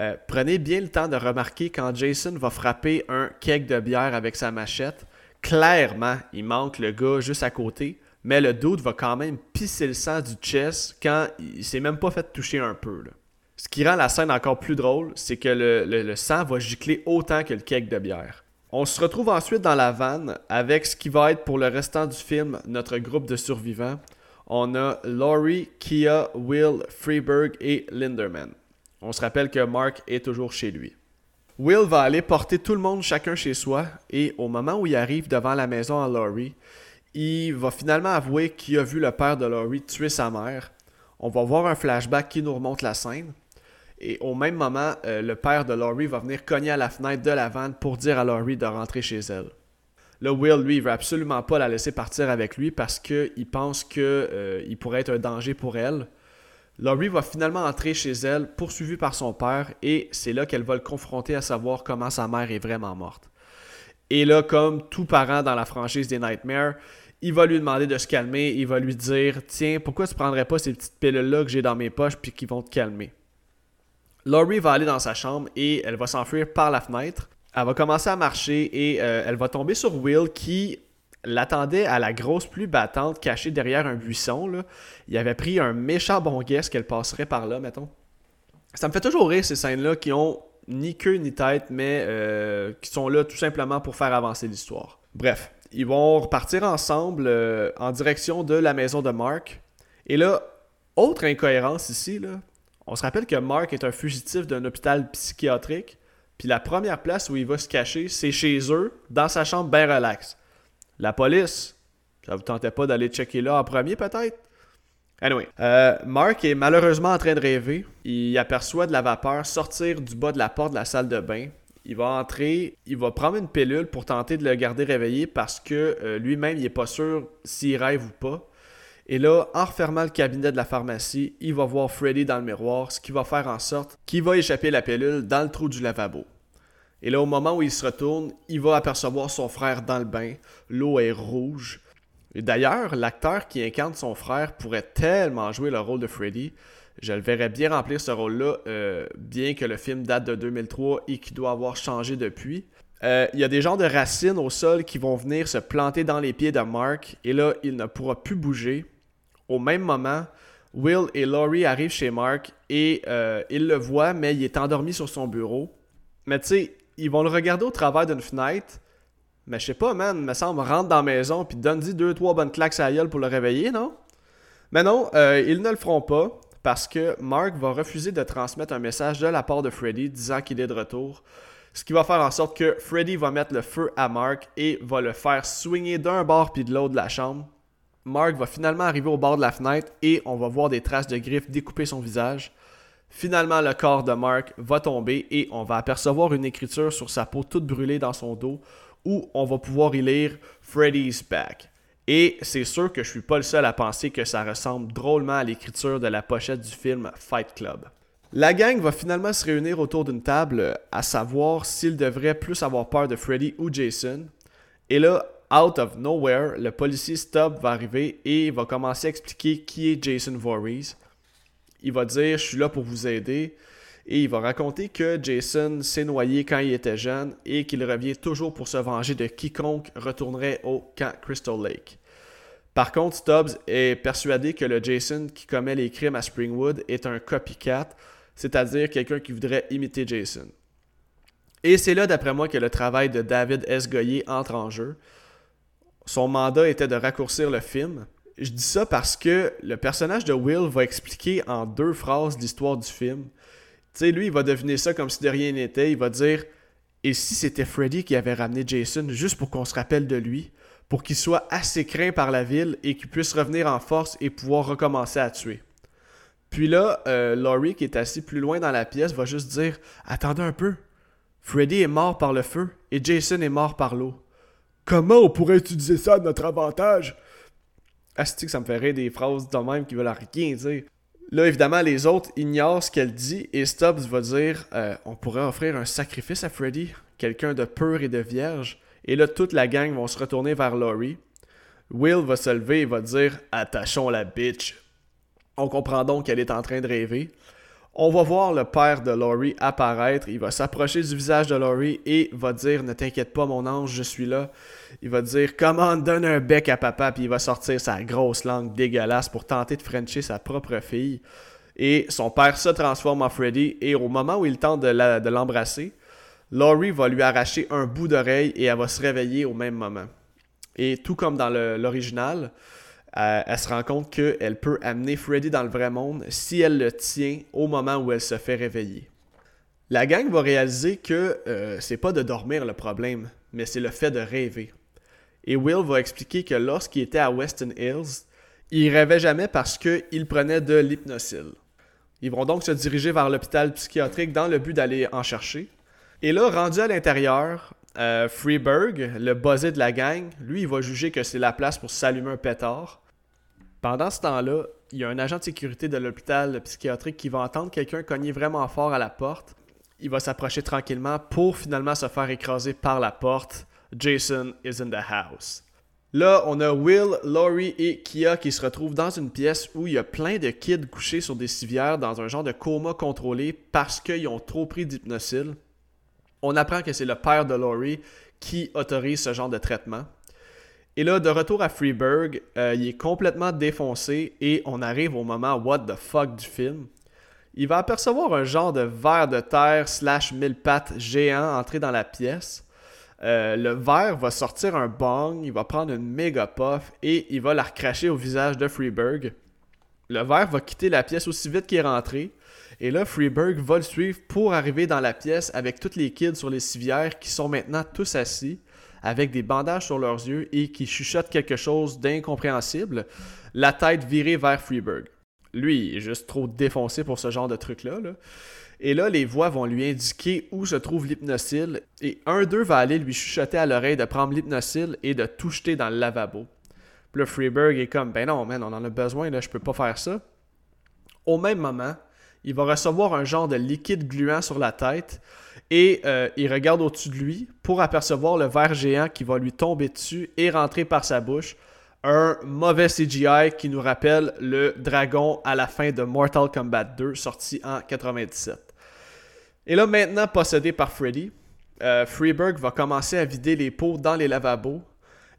euh, prenez bien le temps de remarquer quand Jason va frapper un keg de bière avec sa machette. Clairement, il manque le gars juste à côté mais le dude va quand même pisser le sang du chest quand il s'est même pas fait toucher un peu. Ce qui rend la scène encore plus drôle, c'est que le, sang va gicler autant que le cake de bière. On se retrouve ensuite dans la vanne avec ce qui va être pour le restant du film notre groupe de survivants. on a Laurie, Kia, Will, Freeberg et Linderman. On se rappelle que Mark est toujours chez lui. Will va aller porter tout le monde chacun chez soi et au moment où il arrive devant la maison à Laurie, il va finalement avouer qu'il a vu le père de Laurie tuer sa mère. On va voir un flashback qui nous remonte la scène. Et au même moment, euh, le père de Laurie va venir cogner à la fenêtre de la vanne pour dire à Laurie de rentrer chez elle. Là, Will, lui, il veut absolument pas la laisser partir avec lui parce qu'il pense qu'il euh, pourrait être un danger pour elle. Laurie va finalement entrer chez elle, poursuivie par son père, et c'est là qu'elle va le confronter à savoir comment sa mère est vraiment morte. Et là, comme tout parent dans la franchise des Nightmares, il va lui demander de se calmer, il va lui dire Tiens, pourquoi tu prendrais pas ces petites pilules-là que j'ai dans mes poches puis qui vont te calmer Laurie va aller dans sa chambre et elle va s'enfuir par la fenêtre. Elle va commencer à marcher et euh, elle va tomber sur Will qui l'attendait à la grosse pluie battante cachée derrière un buisson. Là. Il avait pris un méchant bon guess qu'elle passerait par là, mettons. Ça me fait toujours rire ces scènes-là qui ont ni queue ni tête, mais euh, qui sont là tout simplement pour faire avancer l'histoire. Bref, ils vont repartir ensemble euh, en direction de la maison de Mark. Et là, autre incohérence ici, on se rappelle que Mark est un fugitif d'un hôpital psychiatrique, puis la première place où il va se cacher, c'est chez eux, dans sa chambre bien relax. La police, ça vous tentait pas d'aller checker là en premier peut-être? Anyway, euh, Mark est malheureusement en train de rêver. Il aperçoit de la vapeur sortir du bas de la porte de la salle de bain. Il va entrer, il va prendre une pilule pour tenter de le garder réveillé parce que euh, lui-même, il n'est pas sûr s'il rêve ou pas. Et là, en refermant le cabinet de la pharmacie, il va voir Freddy dans le miroir, ce qui va faire en sorte qu'il va échapper la pilule dans le trou du lavabo. Et là, au moment où il se retourne, il va apercevoir son frère dans le bain. L'eau est rouge. Et d'ailleurs, l'acteur qui incarne son frère pourrait tellement jouer le rôle de Freddy. Je le verrais bien remplir ce rôle-là, euh, bien que le film date de 2003 et qu'il doit avoir changé depuis. Euh, il y a des genres de racines au sol qui vont venir se planter dans les pieds de Mark, et là, il ne pourra plus bouger. Au même moment, Will et Laurie arrivent chez Mark et euh, ils le voient, mais il est endormi sur son bureau. Mais tu sais, ils vont le regarder au travers d'une fenêtre. Mais je sais pas, man, me semble, rentre dans la maison puis donne-y deux, trois bonnes claques à la gueule pour le réveiller, non? Mais non, euh, ils ne le feront pas parce que Mark va refuser de transmettre un message de la part de Freddy disant qu'il est de retour. Ce qui va faire en sorte que Freddy va mettre le feu à Mark et va le faire swinger d'un bord puis de l'autre de la chambre. Mark va finalement arriver au bord de la fenêtre et on va voir des traces de griffes découper son visage. Finalement, le corps de Mark va tomber et on va apercevoir une écriture sur sa peau toute brûlée dans son dos où on va pouvoir y lire Freddy's Back. Et c'est sûr que je suis pas le seul à penser que ça ressemble drôlement à l'écriture de la pochette du film Fight Club. La gang va finalement se réunir autour d'une table à savoir s'ils devraient plus avoir peur de Freddy ou Jason. Et là, out of nowhere, le policier Stubb va arriver et va commencer à expliquer qui est Jason Voorhees. Il va dire Je suis là pour vous aider. Et il va raconter que Jason s'est noyé quand il était jeune et qu'il revient toujours pour se venger de quiconque retournerait au camp Crystal Lake. Par contre, Stubbs est persuadé que le Jason qui commet les crimes à Springwood est un copycat, c'est-à-dire quelqu'un qui voudrait imiter Jason. Et c'est là, d'après moi, que le travail de David S. Goyer entre en jeu. Son mandat était de raccourcir le film. Je dis ça parce que le personnage de Will va expliquer en deux phrases l'histoire du film. Tu sais, lui, il va deviner ça comme si de rien n'était. Il va dire Et si c'était Freddy qui avait ramené Jason juste pour qu'on se rappelle de lui, pour qu'il soit assez craint par la ville et qu'il puisse revenir en force et pouvoir recommencer à tuer. Puis là, euh, Laurie, qui est assis plus loin dans la pièce, va juste dire Attendez un peu. Freddy est mort par le feu et Jason est mort par l'eau. Comment on pourrait utiliser ça à notre avantage? Asti que ça me ferait des phrases de même qui veulent rien dire. Là, évidemment, les autres ignorent ce qu'elle dit et Stubbs va dire euh, on pourrait offrir un sacrifice à Freddy, quelqu'un de pur et de vierge. Et là, toute la gang vont se retourner vers Laurie. Will va se lever et va dire Attachons la bitch. On comprend donc qu'elle est en train de rêver. On va voir le père de Laurie apparaître. Il va s'approcher du visage de Laurie et va dire Ne t'inquiète pas, mon ange, je suis là. Il va dire Comment donne un bec à papa. Puis il va sortir sa grosse langue dégueulasse pour tenter de frencher sa propre fille. Et son père se transforme en Freddy. Et au moment où il tente de l'embrasser, Laurie va lui arracher un bout d'oreille et elle va se réveiller au même moment. Et tout comme dans l'original, elle se rend compte qu'elle peut amener Freddy dans le vrai monde si elle le tient au moment où elle se fait réveiller. La gang va réaliser que euh, c'est pas de dormir le problème, mais c'est le fait de rêver. Et Will va expliquer que lorsqu'il était à Weston Hills, il rêvait jamais parce qu'il prenait de l'hypnosil. Ils vont donc se diriger vers l'hôpital psychiatrique dans le but d'aller en chercher. Et là, rendu à l'intérieur, euh, Freeberg, le buzzé de la gang, lui, il va juger que c'est la place pour s'allumer un pétard. Pendant ce temps-là, il y a un agent de sécurité de l'hôpital psychiatrique qui va entendre quelqu'un cogner vraiment fort à la porte. Il va s'approcher tranquillement pour finalement se faire écraser par la porte. Jason is in the house. Là, on a Will, Laurie et Kia qui se retrouvent dans une pièce où il y a plein de kids couchés sur des civières dans un genre de coma contrôlé parce qu'ils ont trop pris d'hypnosil. On apprend que c'est le père de Laurie qui autorise ce genre de traitement. Et là, de retour à Freeburg, euh, il est complètement défoncé et on arrive au moment what the fuck du film. Il va apercevoir un genre de verre de terre slash mille pattes géant entrer dans la pièce. Euh, le verre va sortir un bong, il va prendre une méga puff et il va la recracher au visage de Freeberg. Le verre va quitter la pièce aussi vite qu'il est rentré. Et là, Freeberg va le suivre pour arriver dans la pièce avec tous les kids sur les civières qui sont maintenant tous assis, avec des bandages sur leurs yeux et qui chuchotent quelque chose d'incompréhensible, la tête virée vers Freeberg. Lui, il est juste trop défoncé pour ce genre de truc-là. là. Et là, les voix vont lui indiquer où se trouve l'hypnocile. Et un d'eux va aller lui chuchoter à l'oreille de prendre l'hypnocile et de tout jeter dans le lavabo. Puis là, est comme, ben non, man, on en a besoin, là, je peux pas faire ça. Au même moment, il va recevoir un genre de liquide gluant sur la tête et euh, il regarde au-dessus de lui pour apercevoir le ver géant qui va lui tomber dessus et rentrer par sa bouche. Un mauvais CGI qui nous rappelle le dragon à la fin de Mortal Kombat 2 sorti en 97. Et là, maintenant possédé par Freddy, euh, Freeberg va commencer à vider les pots dans les lavabos.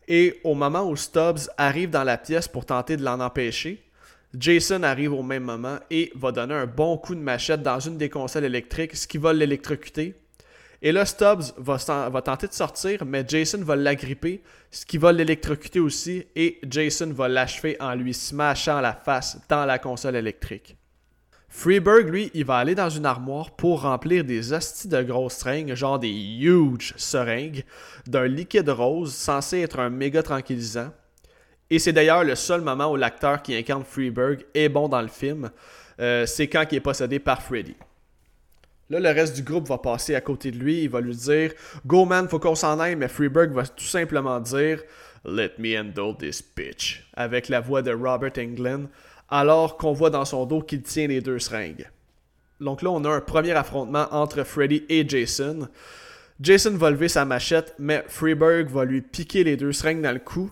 Et au moment où Stubbs arrive dans la pièce pour tenter de l'en empêcher, Jason arrive au même moment et va donner un bon coup de machette dans une des consoles électriques, ce qui va l'électrocuter. Et là, Stubbs va, va, tenter de sortir, mais Jason va l'agripper, ce qui va l'électrocuter aussi, et Jason va l'achever en lui smashant la face dans la console électrique. Freeberg, lui, il va aller dans une armoire pour remplir des hosties de grosses seringues, genre des huge seringues, d'un liquide rose censé être un méga tranquillisant. Et c'est d'ailleurs le seul moment où l'acteur qui incarne Freeberg est bon dans le film. Euh, c'est quand il est possédé par Freddy. Là, le reste du groupe va passer à côté de lui. Il va lui dire Go man, faut qu'on s'en aille. Mais Freeberg va tout simplement dire Let me handle this bitch. Avec la voix de Robert Englund alors qu'on voit dans son dos qu'il tient les deux seringues. Donc là, on a un premier affrontement entre Freddy et Jason. Jason va lever sa machette, mais Freeberg va lui piquer les deux seringues dans le cou.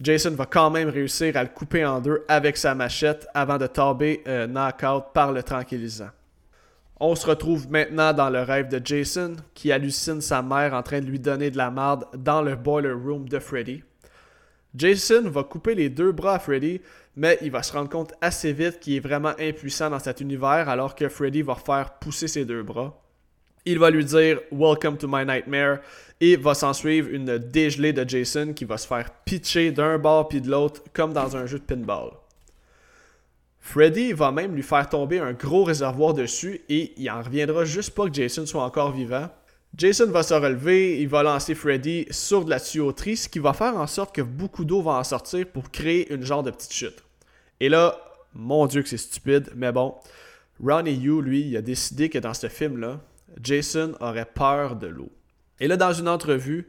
Jason va quand même réussir à le couper en deux avec sa machette avant de tomber euh, knockout par le tranquillisant. On se retrouve maintenant dans le rêve de Jason qui hallucine sa mère en train de lui donner de la marde dans le boiler room de Freddy. Jason va couper les deux bras à Freddy, mais il va se rendre compte assez vite qu'il est vraiment impuissant dans cet univers alors que Freddy va faire pousser ses deux bras. Il va lui dire Welcome to my nightmare et va s'en suivre une dégelée de Jason qui va se faire pitcher d'un bord puis de l'autre comme dans un jeu de pinball. Freddy va même lui faire tomber un gros réservoir dessus et il en reviendra juste pas que Jason soit encore vivant. Jason va se relever, il va lancer Freddy sur de la tuyauterie, ce qui va faire en sorte que beaucoup d'eau va en sortir pour créer une genre de petite chute. Et là, mon dieu que c'est stupide, mais bon, Ronnie Yu, lui, il a décidé que dans ce film-là, Jason aurait peur de l'eau. Et là, dans une entrevue,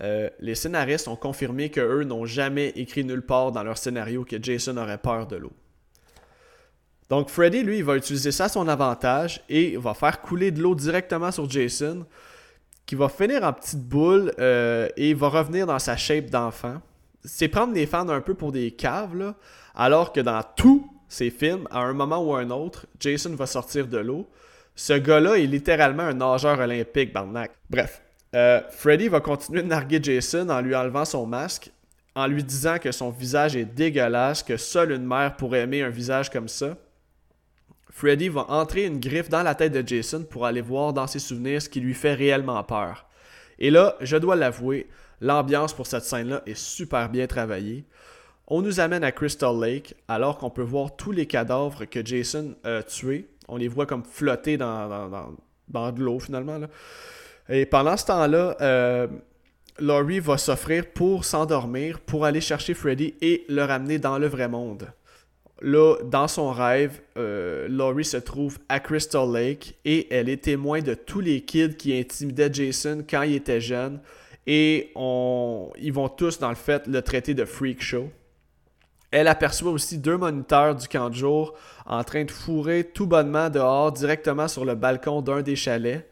euh, les scénaristes ont confirmé qu'eux n'ont jamais écrit nulle part dans leur scénario que Jason aurait peur de l'eau. Donc Freddy, lui, il va utiliser ça à son avantage et va faire couler de l'eau directement sur Jason, qui va finir en petite boule euh, et va revenir dans sa shape d'enfant. C'est prendre les fans un peu pour des caves, alors que dans tous ses films, à un moment ou à un autre, Jason va sortir de l'eau. Ce gars-là est littéralement un nageur olympique, Barnac. Bref, euh, Freddy va continuer de narguer Jason en lui enlevant son masque, en lui disant que son visage est dégueulasse, que seule une mère pourrait aimer un visage comme ça. Freddy va entrer une griffe dans la tête de Jason pour aller voir dans ses souvenirs ce qui lui fait réellement peur. Et là, je dois l'avouer, l'ambiance pour cette scène-là est super bien travaillée. On nous amène à Crystal Lake alors qu'on peut voir tous les cadavres que Jason a tués. On les voit comme flotter dans, dans, dans, de l'eau finalement. Et pendant ce temps-là, euh, Laurie va s'offrir pour s'endormir, pour aller chercher Freddy et le ramener dans le vrai monde. Là, dans son rêve, euh, Laurie se trouve à Crystal Lake et elle est témoin de tous les kids qui intimidaient Jason quand il était jeune. Et on... ils vont tous, dans le fait, le traiter de freak show. Elle aperçoit aussi deux moniteurs du camp de jour en train de fourrer tout bonnement dehors directement sur le balcon d'un des chalets.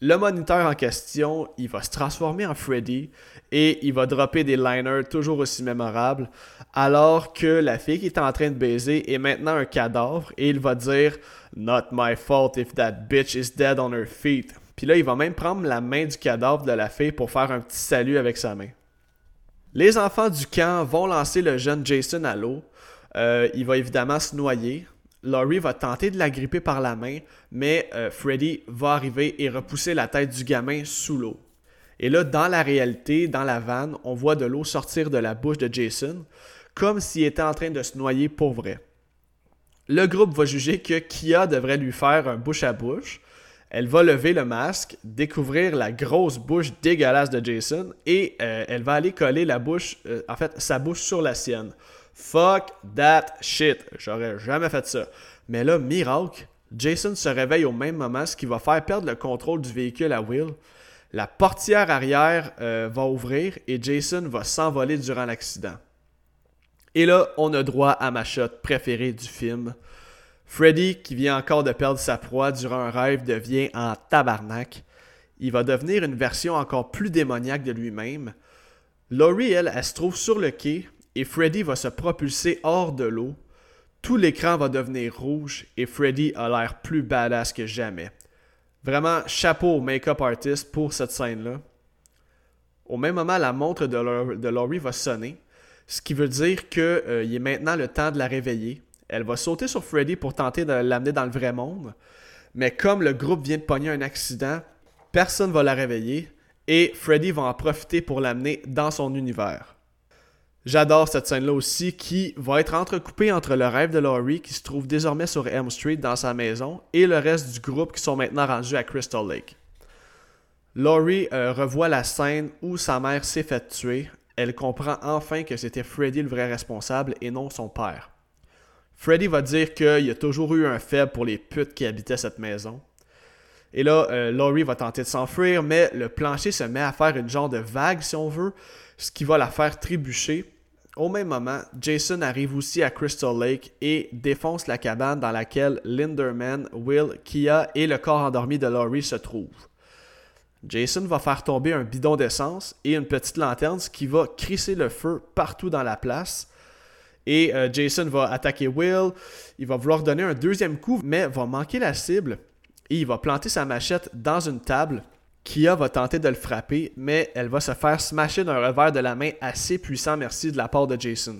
Le moniteur en question, il va se transformer en Freddy et il va dropper des liners toujours aussi mémorables, alors que la fille qui est en train de baiser est maintenant un cadavre et il va dire Not my fault if that bitch is dead on her feet. Puis là, il va même prendre la main du cadavre de la fille pour faire un petit salut avec sa main. Les enfants du camp vont lancer le jeune Jason à l'eau. Euh, il va évidemment se noyer. Laurie va tenter de la gripper par la main, mais euh, Freddy va arriver et repousser la tête du gamin sous l'eau. Et là, dans la réalité, dans la vanne, on voit de l'eau sortir de la bouche de Jason, comme s'il était en train de se noyer pour vrai. Le groupe va juger que Kia devrait lui faire un bouche à bouche. Elle va lever le masque, découvrir la grosse bouche dégueulasse de Jason et euh, elle va aller coller euh, sa bouche sur la sienne. Fuck that shit. J'aurais jamais fait ça. Mais là, miracle, Jason se réveille au même moment, ce qui va faire perdre le contrôle du véhicule à Will. La portière arrière euh, va ouvrir et Jason va s'envoler durant l'accident. Et là, on a droit à ma shot préférée du film. Freddy, qui vient encore de perdre sa proie durant un rêve, devient en tabarnak. Il va devenir une version encore plus démoniaque de lui-même. Laurie, elle, elle se trouve sur le quai et Freddy va se propulser hors de l'eau. Tout l'écran va devenir rouge et Freddy a l'air plus badass que jamais. Vraiment, chapeau au make-up artist pour cette scène-là. Au même moment, la montre de, Laurie va sonner, ce qui veut dire qu'il euh, est maintenant le temps de la réveiller. Elle va sauter sur Freddy pour tenter de l'amener dans le vrai monde. Mais comme le groupe vient de pogner un accident, personne ne va la réveiller et Freddy va en profiter pour l'amener dans son univers. J'adore cette scène-là aussi qui va être entrecoupée entre le rêve de Laurie qui se trouve désormais sur Elm Street dans sa maison et le reste du groupe qui sont maintenant rendus à Crystal Lake. Laurie euh, revoit la scène où sa mère s'est faite tuer. Elle comprend enfin que c'était Freddy le vrai responsable et non son père. Freddy va dire qu'il a toujours eu un faible pour les putes qui habitaient cette maison. Et là, euh, Laurie va tenter de s'enfuir, mais le plancher se met à faire une genre de vague, si on veut, ce qui va la faire trébucher. Au même moment, Jason arrive aussi à Crystal Lake et défonce la cabane dans laquelle Linderman, Will, Kia et le corps endormi de Laurie se trouvent. Jason va faire tomber un bidon d'essence et une petite lanterne, ce qui va crisser le feu partout dans la place. Et euh, Jason va attaquer Will. Il va vouloir donner un deuxième coup, mais va manquer la cible. Et il va planter sa machette dans une table. Kia va tenter de le frapper, mais elle va se faire smasher d'un revers de la main assez puissant, merci, de la part de Jason.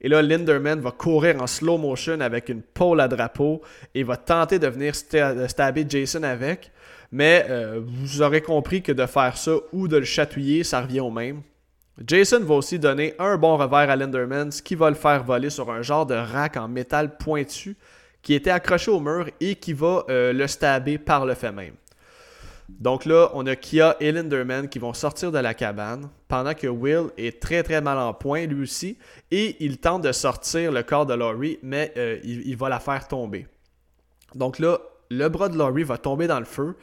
Et là, Linderman va courir en slow motion avec une pole à drapeau et va tenter de venir stabber Jason avec. Mais euh, vous aurez compris que de faire ça ou de le chatouiller, ça revient au même. Jason va aussi donner un bon revers à Linderman, ce qui va le faire voler sur un genre de rack en métal pointu qui était accroché au mur et qui va euh, le stabber par le fait même. Donc là, on a Kia et Linderman qui vont sortir de la cabane pendant que Will est très très mal en point lui aussi et il tente de sortir le corps de Laurie mais euh, il, va la faire tomber. Donc là, le bras de Laurie va tomber dans le feu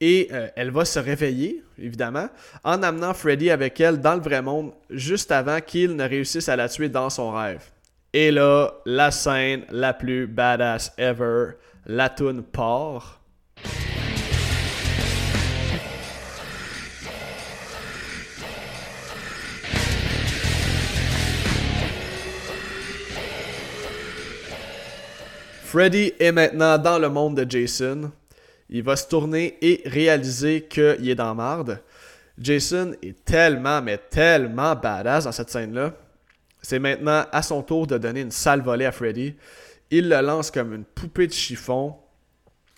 et euh, elle va se réveiller, évidemment, en amenant Freddy avec elle dans le vrai monde juste avant qu'il ne réussisse à la tuer dans son rêve. Et là, la scène la plus badass ever, la toune part. Freddy est maintenant dans le monde de Jason. Il va se tourner et réaliser qu'il est dans marde. Jason est tellement, mais tellement badass dans cette scène-là. C'est maintenant à son tour de donner une sale volée à Freddy. Il le lance comme une poupée de chiffon.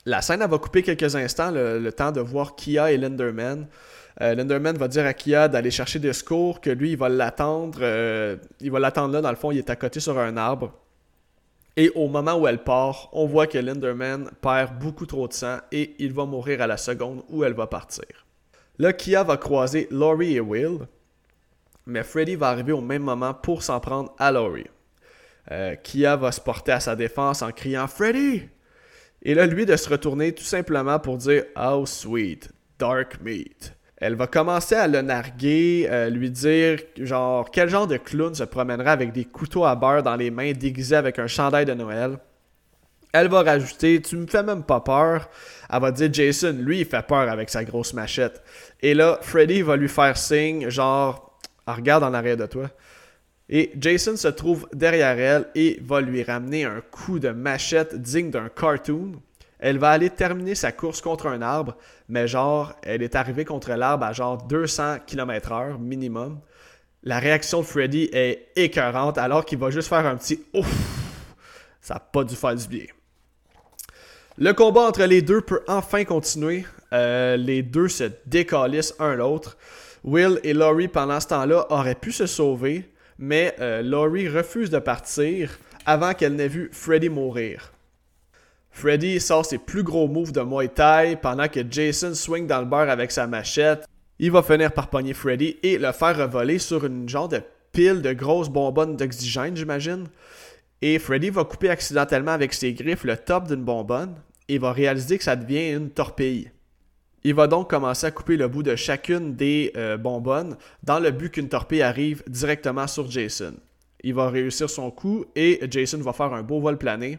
La scène va couper quelques instants, le, temps de voir Kia et Linderman. Euh, Linderman va dire à Kia d'aller chercher des secours, que lui, il va l'attendre. euh, il va l'attendre là, dans le fond, il est à côté sur un arbre. Et au moment où elle part, on voit que Linderman perd beaucoup trop de sang et il va mourir à la seconde où elle va partir. Là, Kia va croiser Laurie et Will, mais Freddy va arriver au même moment pour s'en prendre à Laurie. Euh, Kia va se porter à sa défense en criant Freddy! Et là, lui, de se retourner tout simplement pour dire Oh sweet, dark meat. Elle va commencer à le narguer, euh, lui dire genre quel genre de clown se promènerait avec des couteaux à beurre dans les mains déguisé avec un chandail de Noël. Elle va rajouter Tu me fais même pas peur. Elle va dire Jason, lui, il fait peur avec sa grosse machette. Et là, Freddy va lui faire signe genre Ah, Regarde en arrière de toi. Et Jason se trouve derrière elle et va lui ramener un coup de machette digne d'un cartoon. Elle va aller terminer sa course contre un arbre, mais genre, elle est arrivée contre l'arbre à genre 200 km/h minimum. La réaction de Freddy est écœurante alors qu'il va juste faire un petit ouf. Ça n'a pas dû faire du bien. Le combat entre les deux peut enfin continuer. Euh, les deux se décalissent un l'autre. Will et Laurie, pendant ce temps-là, auraient pu se sauver, mais euh, Laurie refuse de partir avant qu'elle n'ait vu Freddy mourir. Freddy sort ses plus gros moves de Muay Thai pendant que Jason swing dans le beurre avec sa machette. Il va finir par pogner Freddy et le faire revoler sur une genre de pile de grosses bonbonnes d'oxygène, j'imagine. Et Freddy va couper accidentellement avec ses griffes le top d'une bonbonne et va réaliser que ça devient une torpille. Il va donc commencer à couper le bout de chacune des euh, bonbonnes dans le but qu'une torpille arrive directement sur Jason. Il va réussir son coup et Jason va faire un beau vol plané.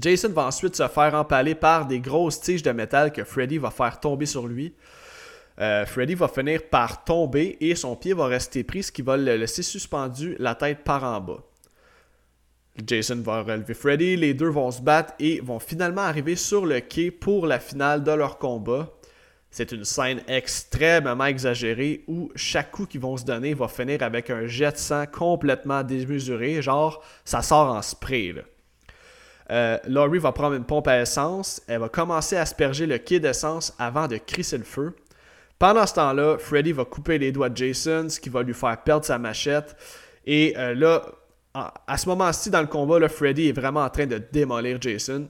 Jason va ensuite se faire empaler par des grosses tiges de métal que Freddy va faire tomber sur lui. Euh, Freddy va finir par tomber et son pied va rester pris, ce qui va le laisser suspendu, la tête par en bas. Jason va relever Freddy, les deux vont se battre et vont finalement arriver sur le quai pour la finale de leur combat. C'est une scène extrêmement exagérée où chaque coup qu'ils vont se donner va finir avec un jet de sang complètement démesuré, genre ça sort en spray. Euh, Laurie va prendre une pompe à essence, elle va commencer à asperger le quai d'essence avant de crisser le feu. Pendant ce temps-là, Freddy va couper les doigts de Jason, ce qui va lui faire perdre sa machette. Et euh, là, à ce moment-ci dans le combat, Freddy est vraiment en train de démolir Jason.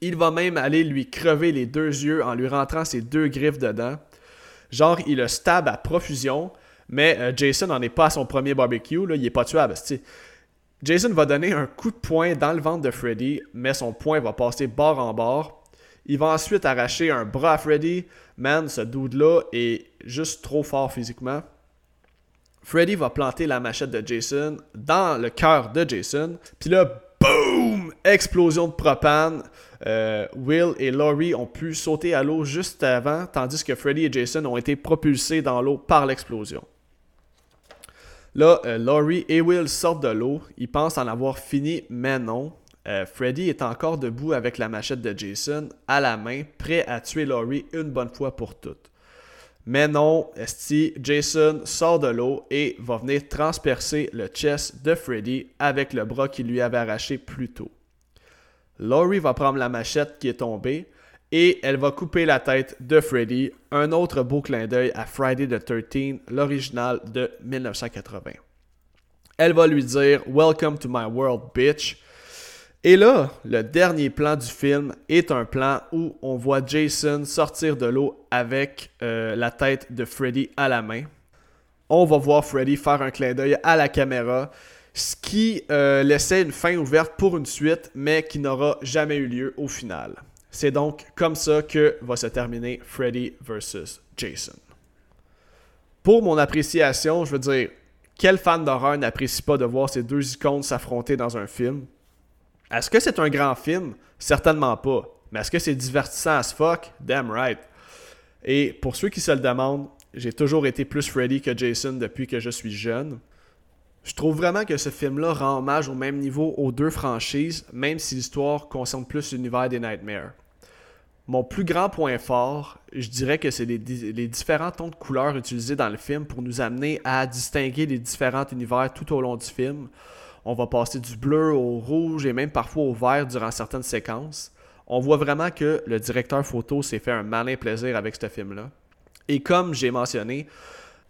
Il va même aller lui crever les deux yeux en lui rentrant ses deux griffes dedans. Genre, il le stab à profusion, mais euh, Jason n'en est pas à son premier barbecue, il est pas tuable. c'ti. Jason va donner un coup de poing dans le ventre de Freddy, mais son poing va passer bord en bord. Il va ensuite arracher un bras à Freddy. Man, ce dude-là est juste trop fort physiquement. Freddy va planter la machette de Jason dans le cœur de Jason. Puis là, boum! Explosion de propane. Euh, Will et Laurie ont pu sauter à l'eau juste avant, tandis que Freddy et Jason ont été propulsés dans l'eau par l'explosion. Là, euh, Laurie et Will sortent de l'eau. Ils pensent en avoir fini, mais non. Euh, Freddy est encore debout avec la machette de Jason à la main, prêt à tuer Laurie une bonne fois pour toutes. Mais non, esti, Jason sort de l'eau et va venir transpercer le chest de Freddy avec le bras qu'il lui avait arraché plus tôt. Laurie va prendre la machette qui est tombée et elle va couper la tête de Freddy, un autre beau clin d'œil à Friday the 13, l'original de 1980. Elle va lui dire Welcome to my world, bitch. Et là, le dernier plan du film est un plan où on voit Jason sortir de l'eau avec euh, la tête de Freddy à la main. On va voir Freddy faire un clin d'œil à la caméra, ce qui euh, laissait une fin ouverte pour une suite, mais qui n'aura jamais eu lieu au final. C'est donc comme ça que va se terminer Freddy vs. Jason. Pour mon appréciation, je veux dire, quel fan d'horreur n'apprécie pas de voir ces deux icônes s'affronter dans un film? Est-ce que c'est un grand film? Certainement pas. Mais est-ce que c'est divertissant as fuck? Damn right. Et pour ceux qui se le demandent, j'ai toujours été plus Freddy que Jason depuis que je suis jeune. Je trouve vraiment que ce film-là rend hommage au même niveau aux deux franchises, même si l'histoire concerne plus l'univers des Nightmares. Mon plus grand point fort, je dirais que c'est les, différents tons de couleurs utilisés dans le film pour nous amener à distinguer les différents univers tout au long du film. On va passer du bleu au rouge et même parfois au vert durant certaines séquences. On voit vraiment que le directeur photo s'est fait un malin plaisir avec ce film-là. Et comme j'ai mentionné,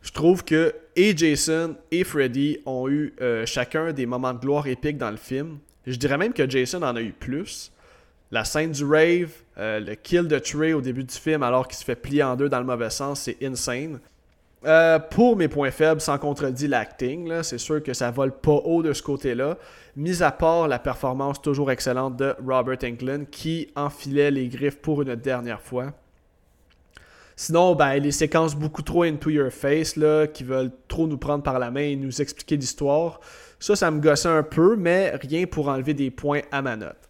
je trouve que et Jason et Freddy ont eu euh, chacun des moments de gloire épiques dans le film. Je dirais même que Jason en a eu plus. La scène du rave, euh, le kill de Trey au début du film alors qu'il se fait plier en deux dans le mauvais sens, c'est insane. Euh, pour mes points faibles, sans contredit l'acting, c'est sûr que ça vole pas haut de ce côté-là. Mis à part la performance toujours excellente de Robert Englund qui enfilait les griffes pour une dernière fois. Sinon, ben, les séquences beaucoup trop into your face, qui veulent trop nous prendre par la main et nous expliquer l'histoire, ça, ça me gossait un peu, mais rien pour enlever des points à ma note.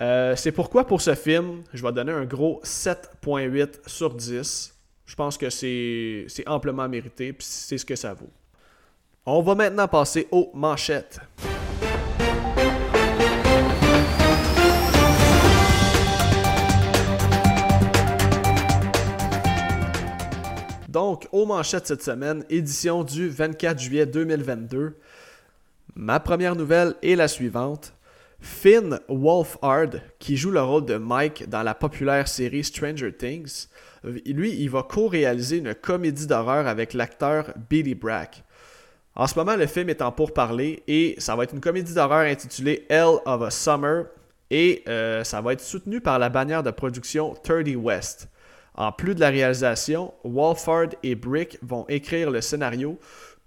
Euh, c'est pourquoi pour ce film, je vais donner un gros 7.8 sur 10. Je pense que c'est amplement mérité, puis c'est ce que ça vaut. On va maintenant passer aux manchettes. Donc, aux manchettes cette semaine, édition du 24 juillet 2022. Ma première nouvelle est la suivante. Finn Wolfhard, qui joue le rôle de Mike dans la populaire série Stranger Things, lui, il va co-réaliser une comédie d'horreur avec l'acteur Billy Brack. En ce moment, le film est en pourparlers et ça va être une comédie d'horreur intitulée Hell of a Summer et euh, ça va être soutenu par la bannière de production 30 West. En plus de la réalisation, Walford et Brick vont écrire le scénario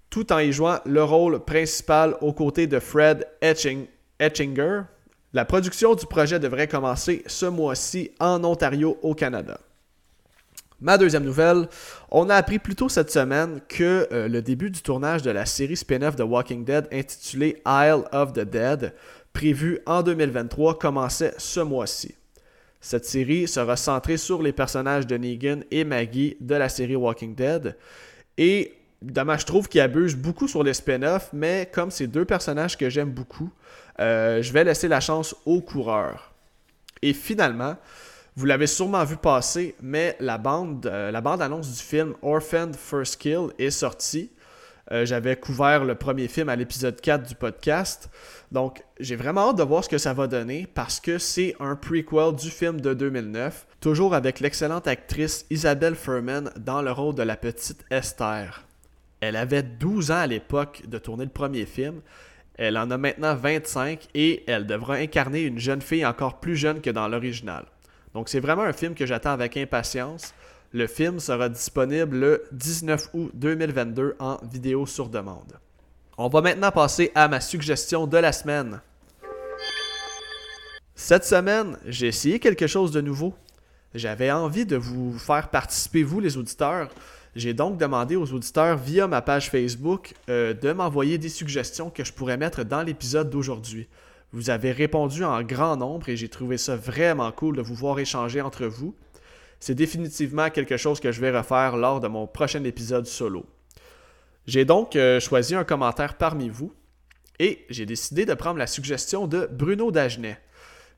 tout en y jouant le rôle principal aux côtés de Fred Etchinger. La production du projet devrait commencer ce mois-ci en Ontario, au Canada. Ma deuxième nouvelle, on a appris plus tôt cette semaine que euh, le début du tournage de la série spin-off de Walking Dead intitulée Isle of the Dead, prévu en 2023, commençait ce mois-ci. Cette série sera centrée sur les personnages de Negan et Maggie de la série Walking Dead. Et évidemment, je trouve qu'il abuse beaucoup sur les spin-offs, mais comme c'est deux personnages que j'aime beaucoup, euh, je vais laisser la chance aux coureurs. Et finalement, vous l'avez sûrement vu passer, mais la bande, euh, la bande annonce du film Orphaned First Kill est sortie. Euh, j'avais couvert le premier film à l'épisode 4 du podcast. Donc, j'ai vraiment hâte de voir ce que ça va donner parce que c'est un prequel du film de 2009, toujours avec l'excellente actrice Isabelle Furman dans le rôle de la petite Esther. Elle avait 12 ans à l'époque de tourner le premier film. Elle en a maintenant 25 et elle devra incarner une jeune fille encore plus jeune que dans l'original. Donc c'est vraiment un film que j'attends avec impatience. Le film sera disponible le 19 août 2022 en vidéo sur demande. On va maintenant passer à ma suggestion de la semaine. Cette semaine, j'ai essayé quelque chose de nouveau. J'avais envie de vous faire participer, vous les auditeurs. J'ai donc demandé aux auditeurs via ma page Facebook euh, de m'envoyer des suggestions que je pourrais mettre dans l'épisode d'aujourd'hui. Vous avez répondu en grand nombre et j'ai trouvé ça vraiment cool de vous voir échanger entre vous c'est définitivement quelque chose que je vais refaire lors de mon prochain épisode solo. J'ai donc euh, choisi un commentaire parmi vous et j'ai décidé de prendre la suggestion de Bruno Dagenet.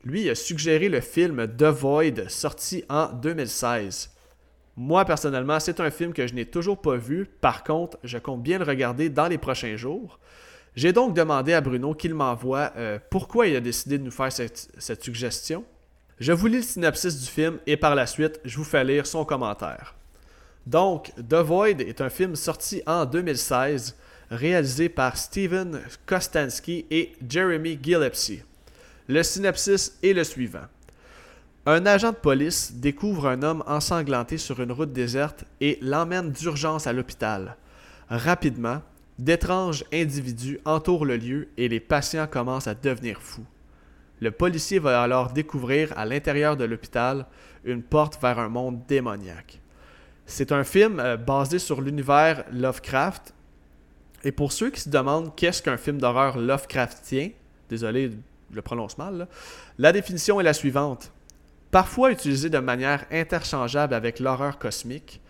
Lui a suggéré le film The Void sorti en 2016. Moi personnellement, c'est un film que je n'ai toujours pas vu, par contre, je compte bien le regarder dans les prochains jours. J'ai donc demandé à Bruno qu'il m'envoie euh, pourquoi il a décidé de nous faire cette suggestion je vous lis le synopsis du film et par la suite, je vous fais lire son commentaire. Donc, The Void est un film sorti en 2016, réalisé par Steven Kostansky et Jeremy Gillespie. Le synopsis est le suivant. Un agent de police découvre un homme ensanglanté sur une route déserte et l'emmène d'urgence à l'hôpital. Rapidement, d'étranges individus entourent le lieu et les patients commencent à devenir fous. Le policier va alors découvrir à l'intérieur de l'hôpital une porte vers un monde démoniaque. C'est un film euh, basé sur l'univers Lovecraft. Et pour ceux qui se demandent qu'est-ce qu'un film d'horreur Lovecraftien, désolé, je le prononce mal, la définition est la suivante. Parfois utilisé de manière interchangeable avec l'horreur cosmique,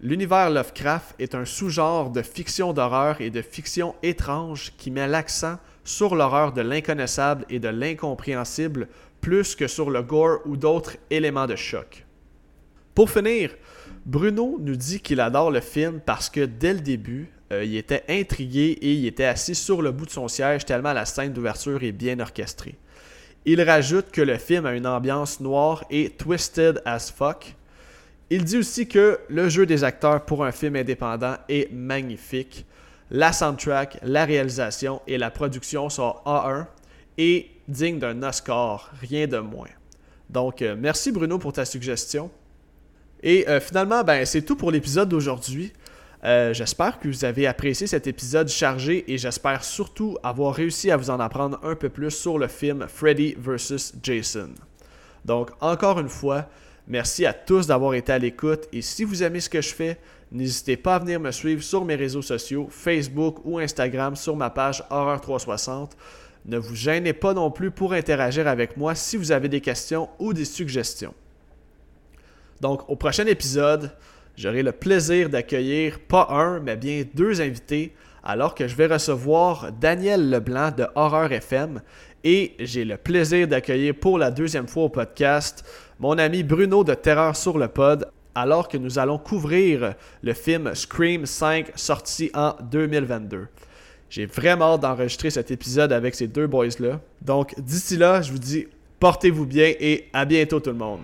l'univers Lovecraft est un sous-genre de fiction d'horreur et de fiction étrange qui met l'accent sur l'horreur de l'inconnaissable et de l'incompréhensible plus que sur le gore ou d'autres éléments de choc. Pour finir, Bruno nous dit qu'il adore le film parce que dès le début, euh, il était intrigué et il était assis sur le bout de son siège tellement la scène d'ouverture est bien orchestrée. Il rajoute que le film a une ambiance noire et twisted as fuck. Il dit aussi que le jeu des acteurs pour un film indépendant est magnifique. La soundtrack, la réalisation et la production sont A1 et dignes d'un Oscar, rien de moins. Donc, euh, merci Bruno pour ta suggestion. Et euh, finalement, ben, c'est tout pour l'épisode d'aujourd'hui. Euh, j'espère que vous avez apprécié cet épisode chargé et j'espère surtout avoir réussi à vous en apprendre un peu plus sur le film Freddy vs. Jason. Donc, encore une fois, merci à tous d'avoir été à l'écoute et si vous aimez ce que je fais, n'hésitez pas à venir me suivre sur mes réseaux sociaux, Facebook ou Instagram sur ma page Horreur 360. Ne vous gênez pas non plus pour interagir avec moi si vous avez des questions ou des suggestions. Donc, au prochain épisode, j'aurai le plaisir d'accueillir pas un, mais bien deux invités, alors que je vais recevoir Daniel Leblanc de Horreur FM et j'ai le plaisir d'accueillir pour la deuxième fois au podcast mon ami Bruno de Terreur sur le Pod, alors que nous allons couvrir le film Scream 5 sorti en 2022. J'ai vraiment hâte d'enregistrer cet épisode avec ces deux boys-là. Donc d'ici là, je vous dis portez-vous bien et à bientôt tout le monde.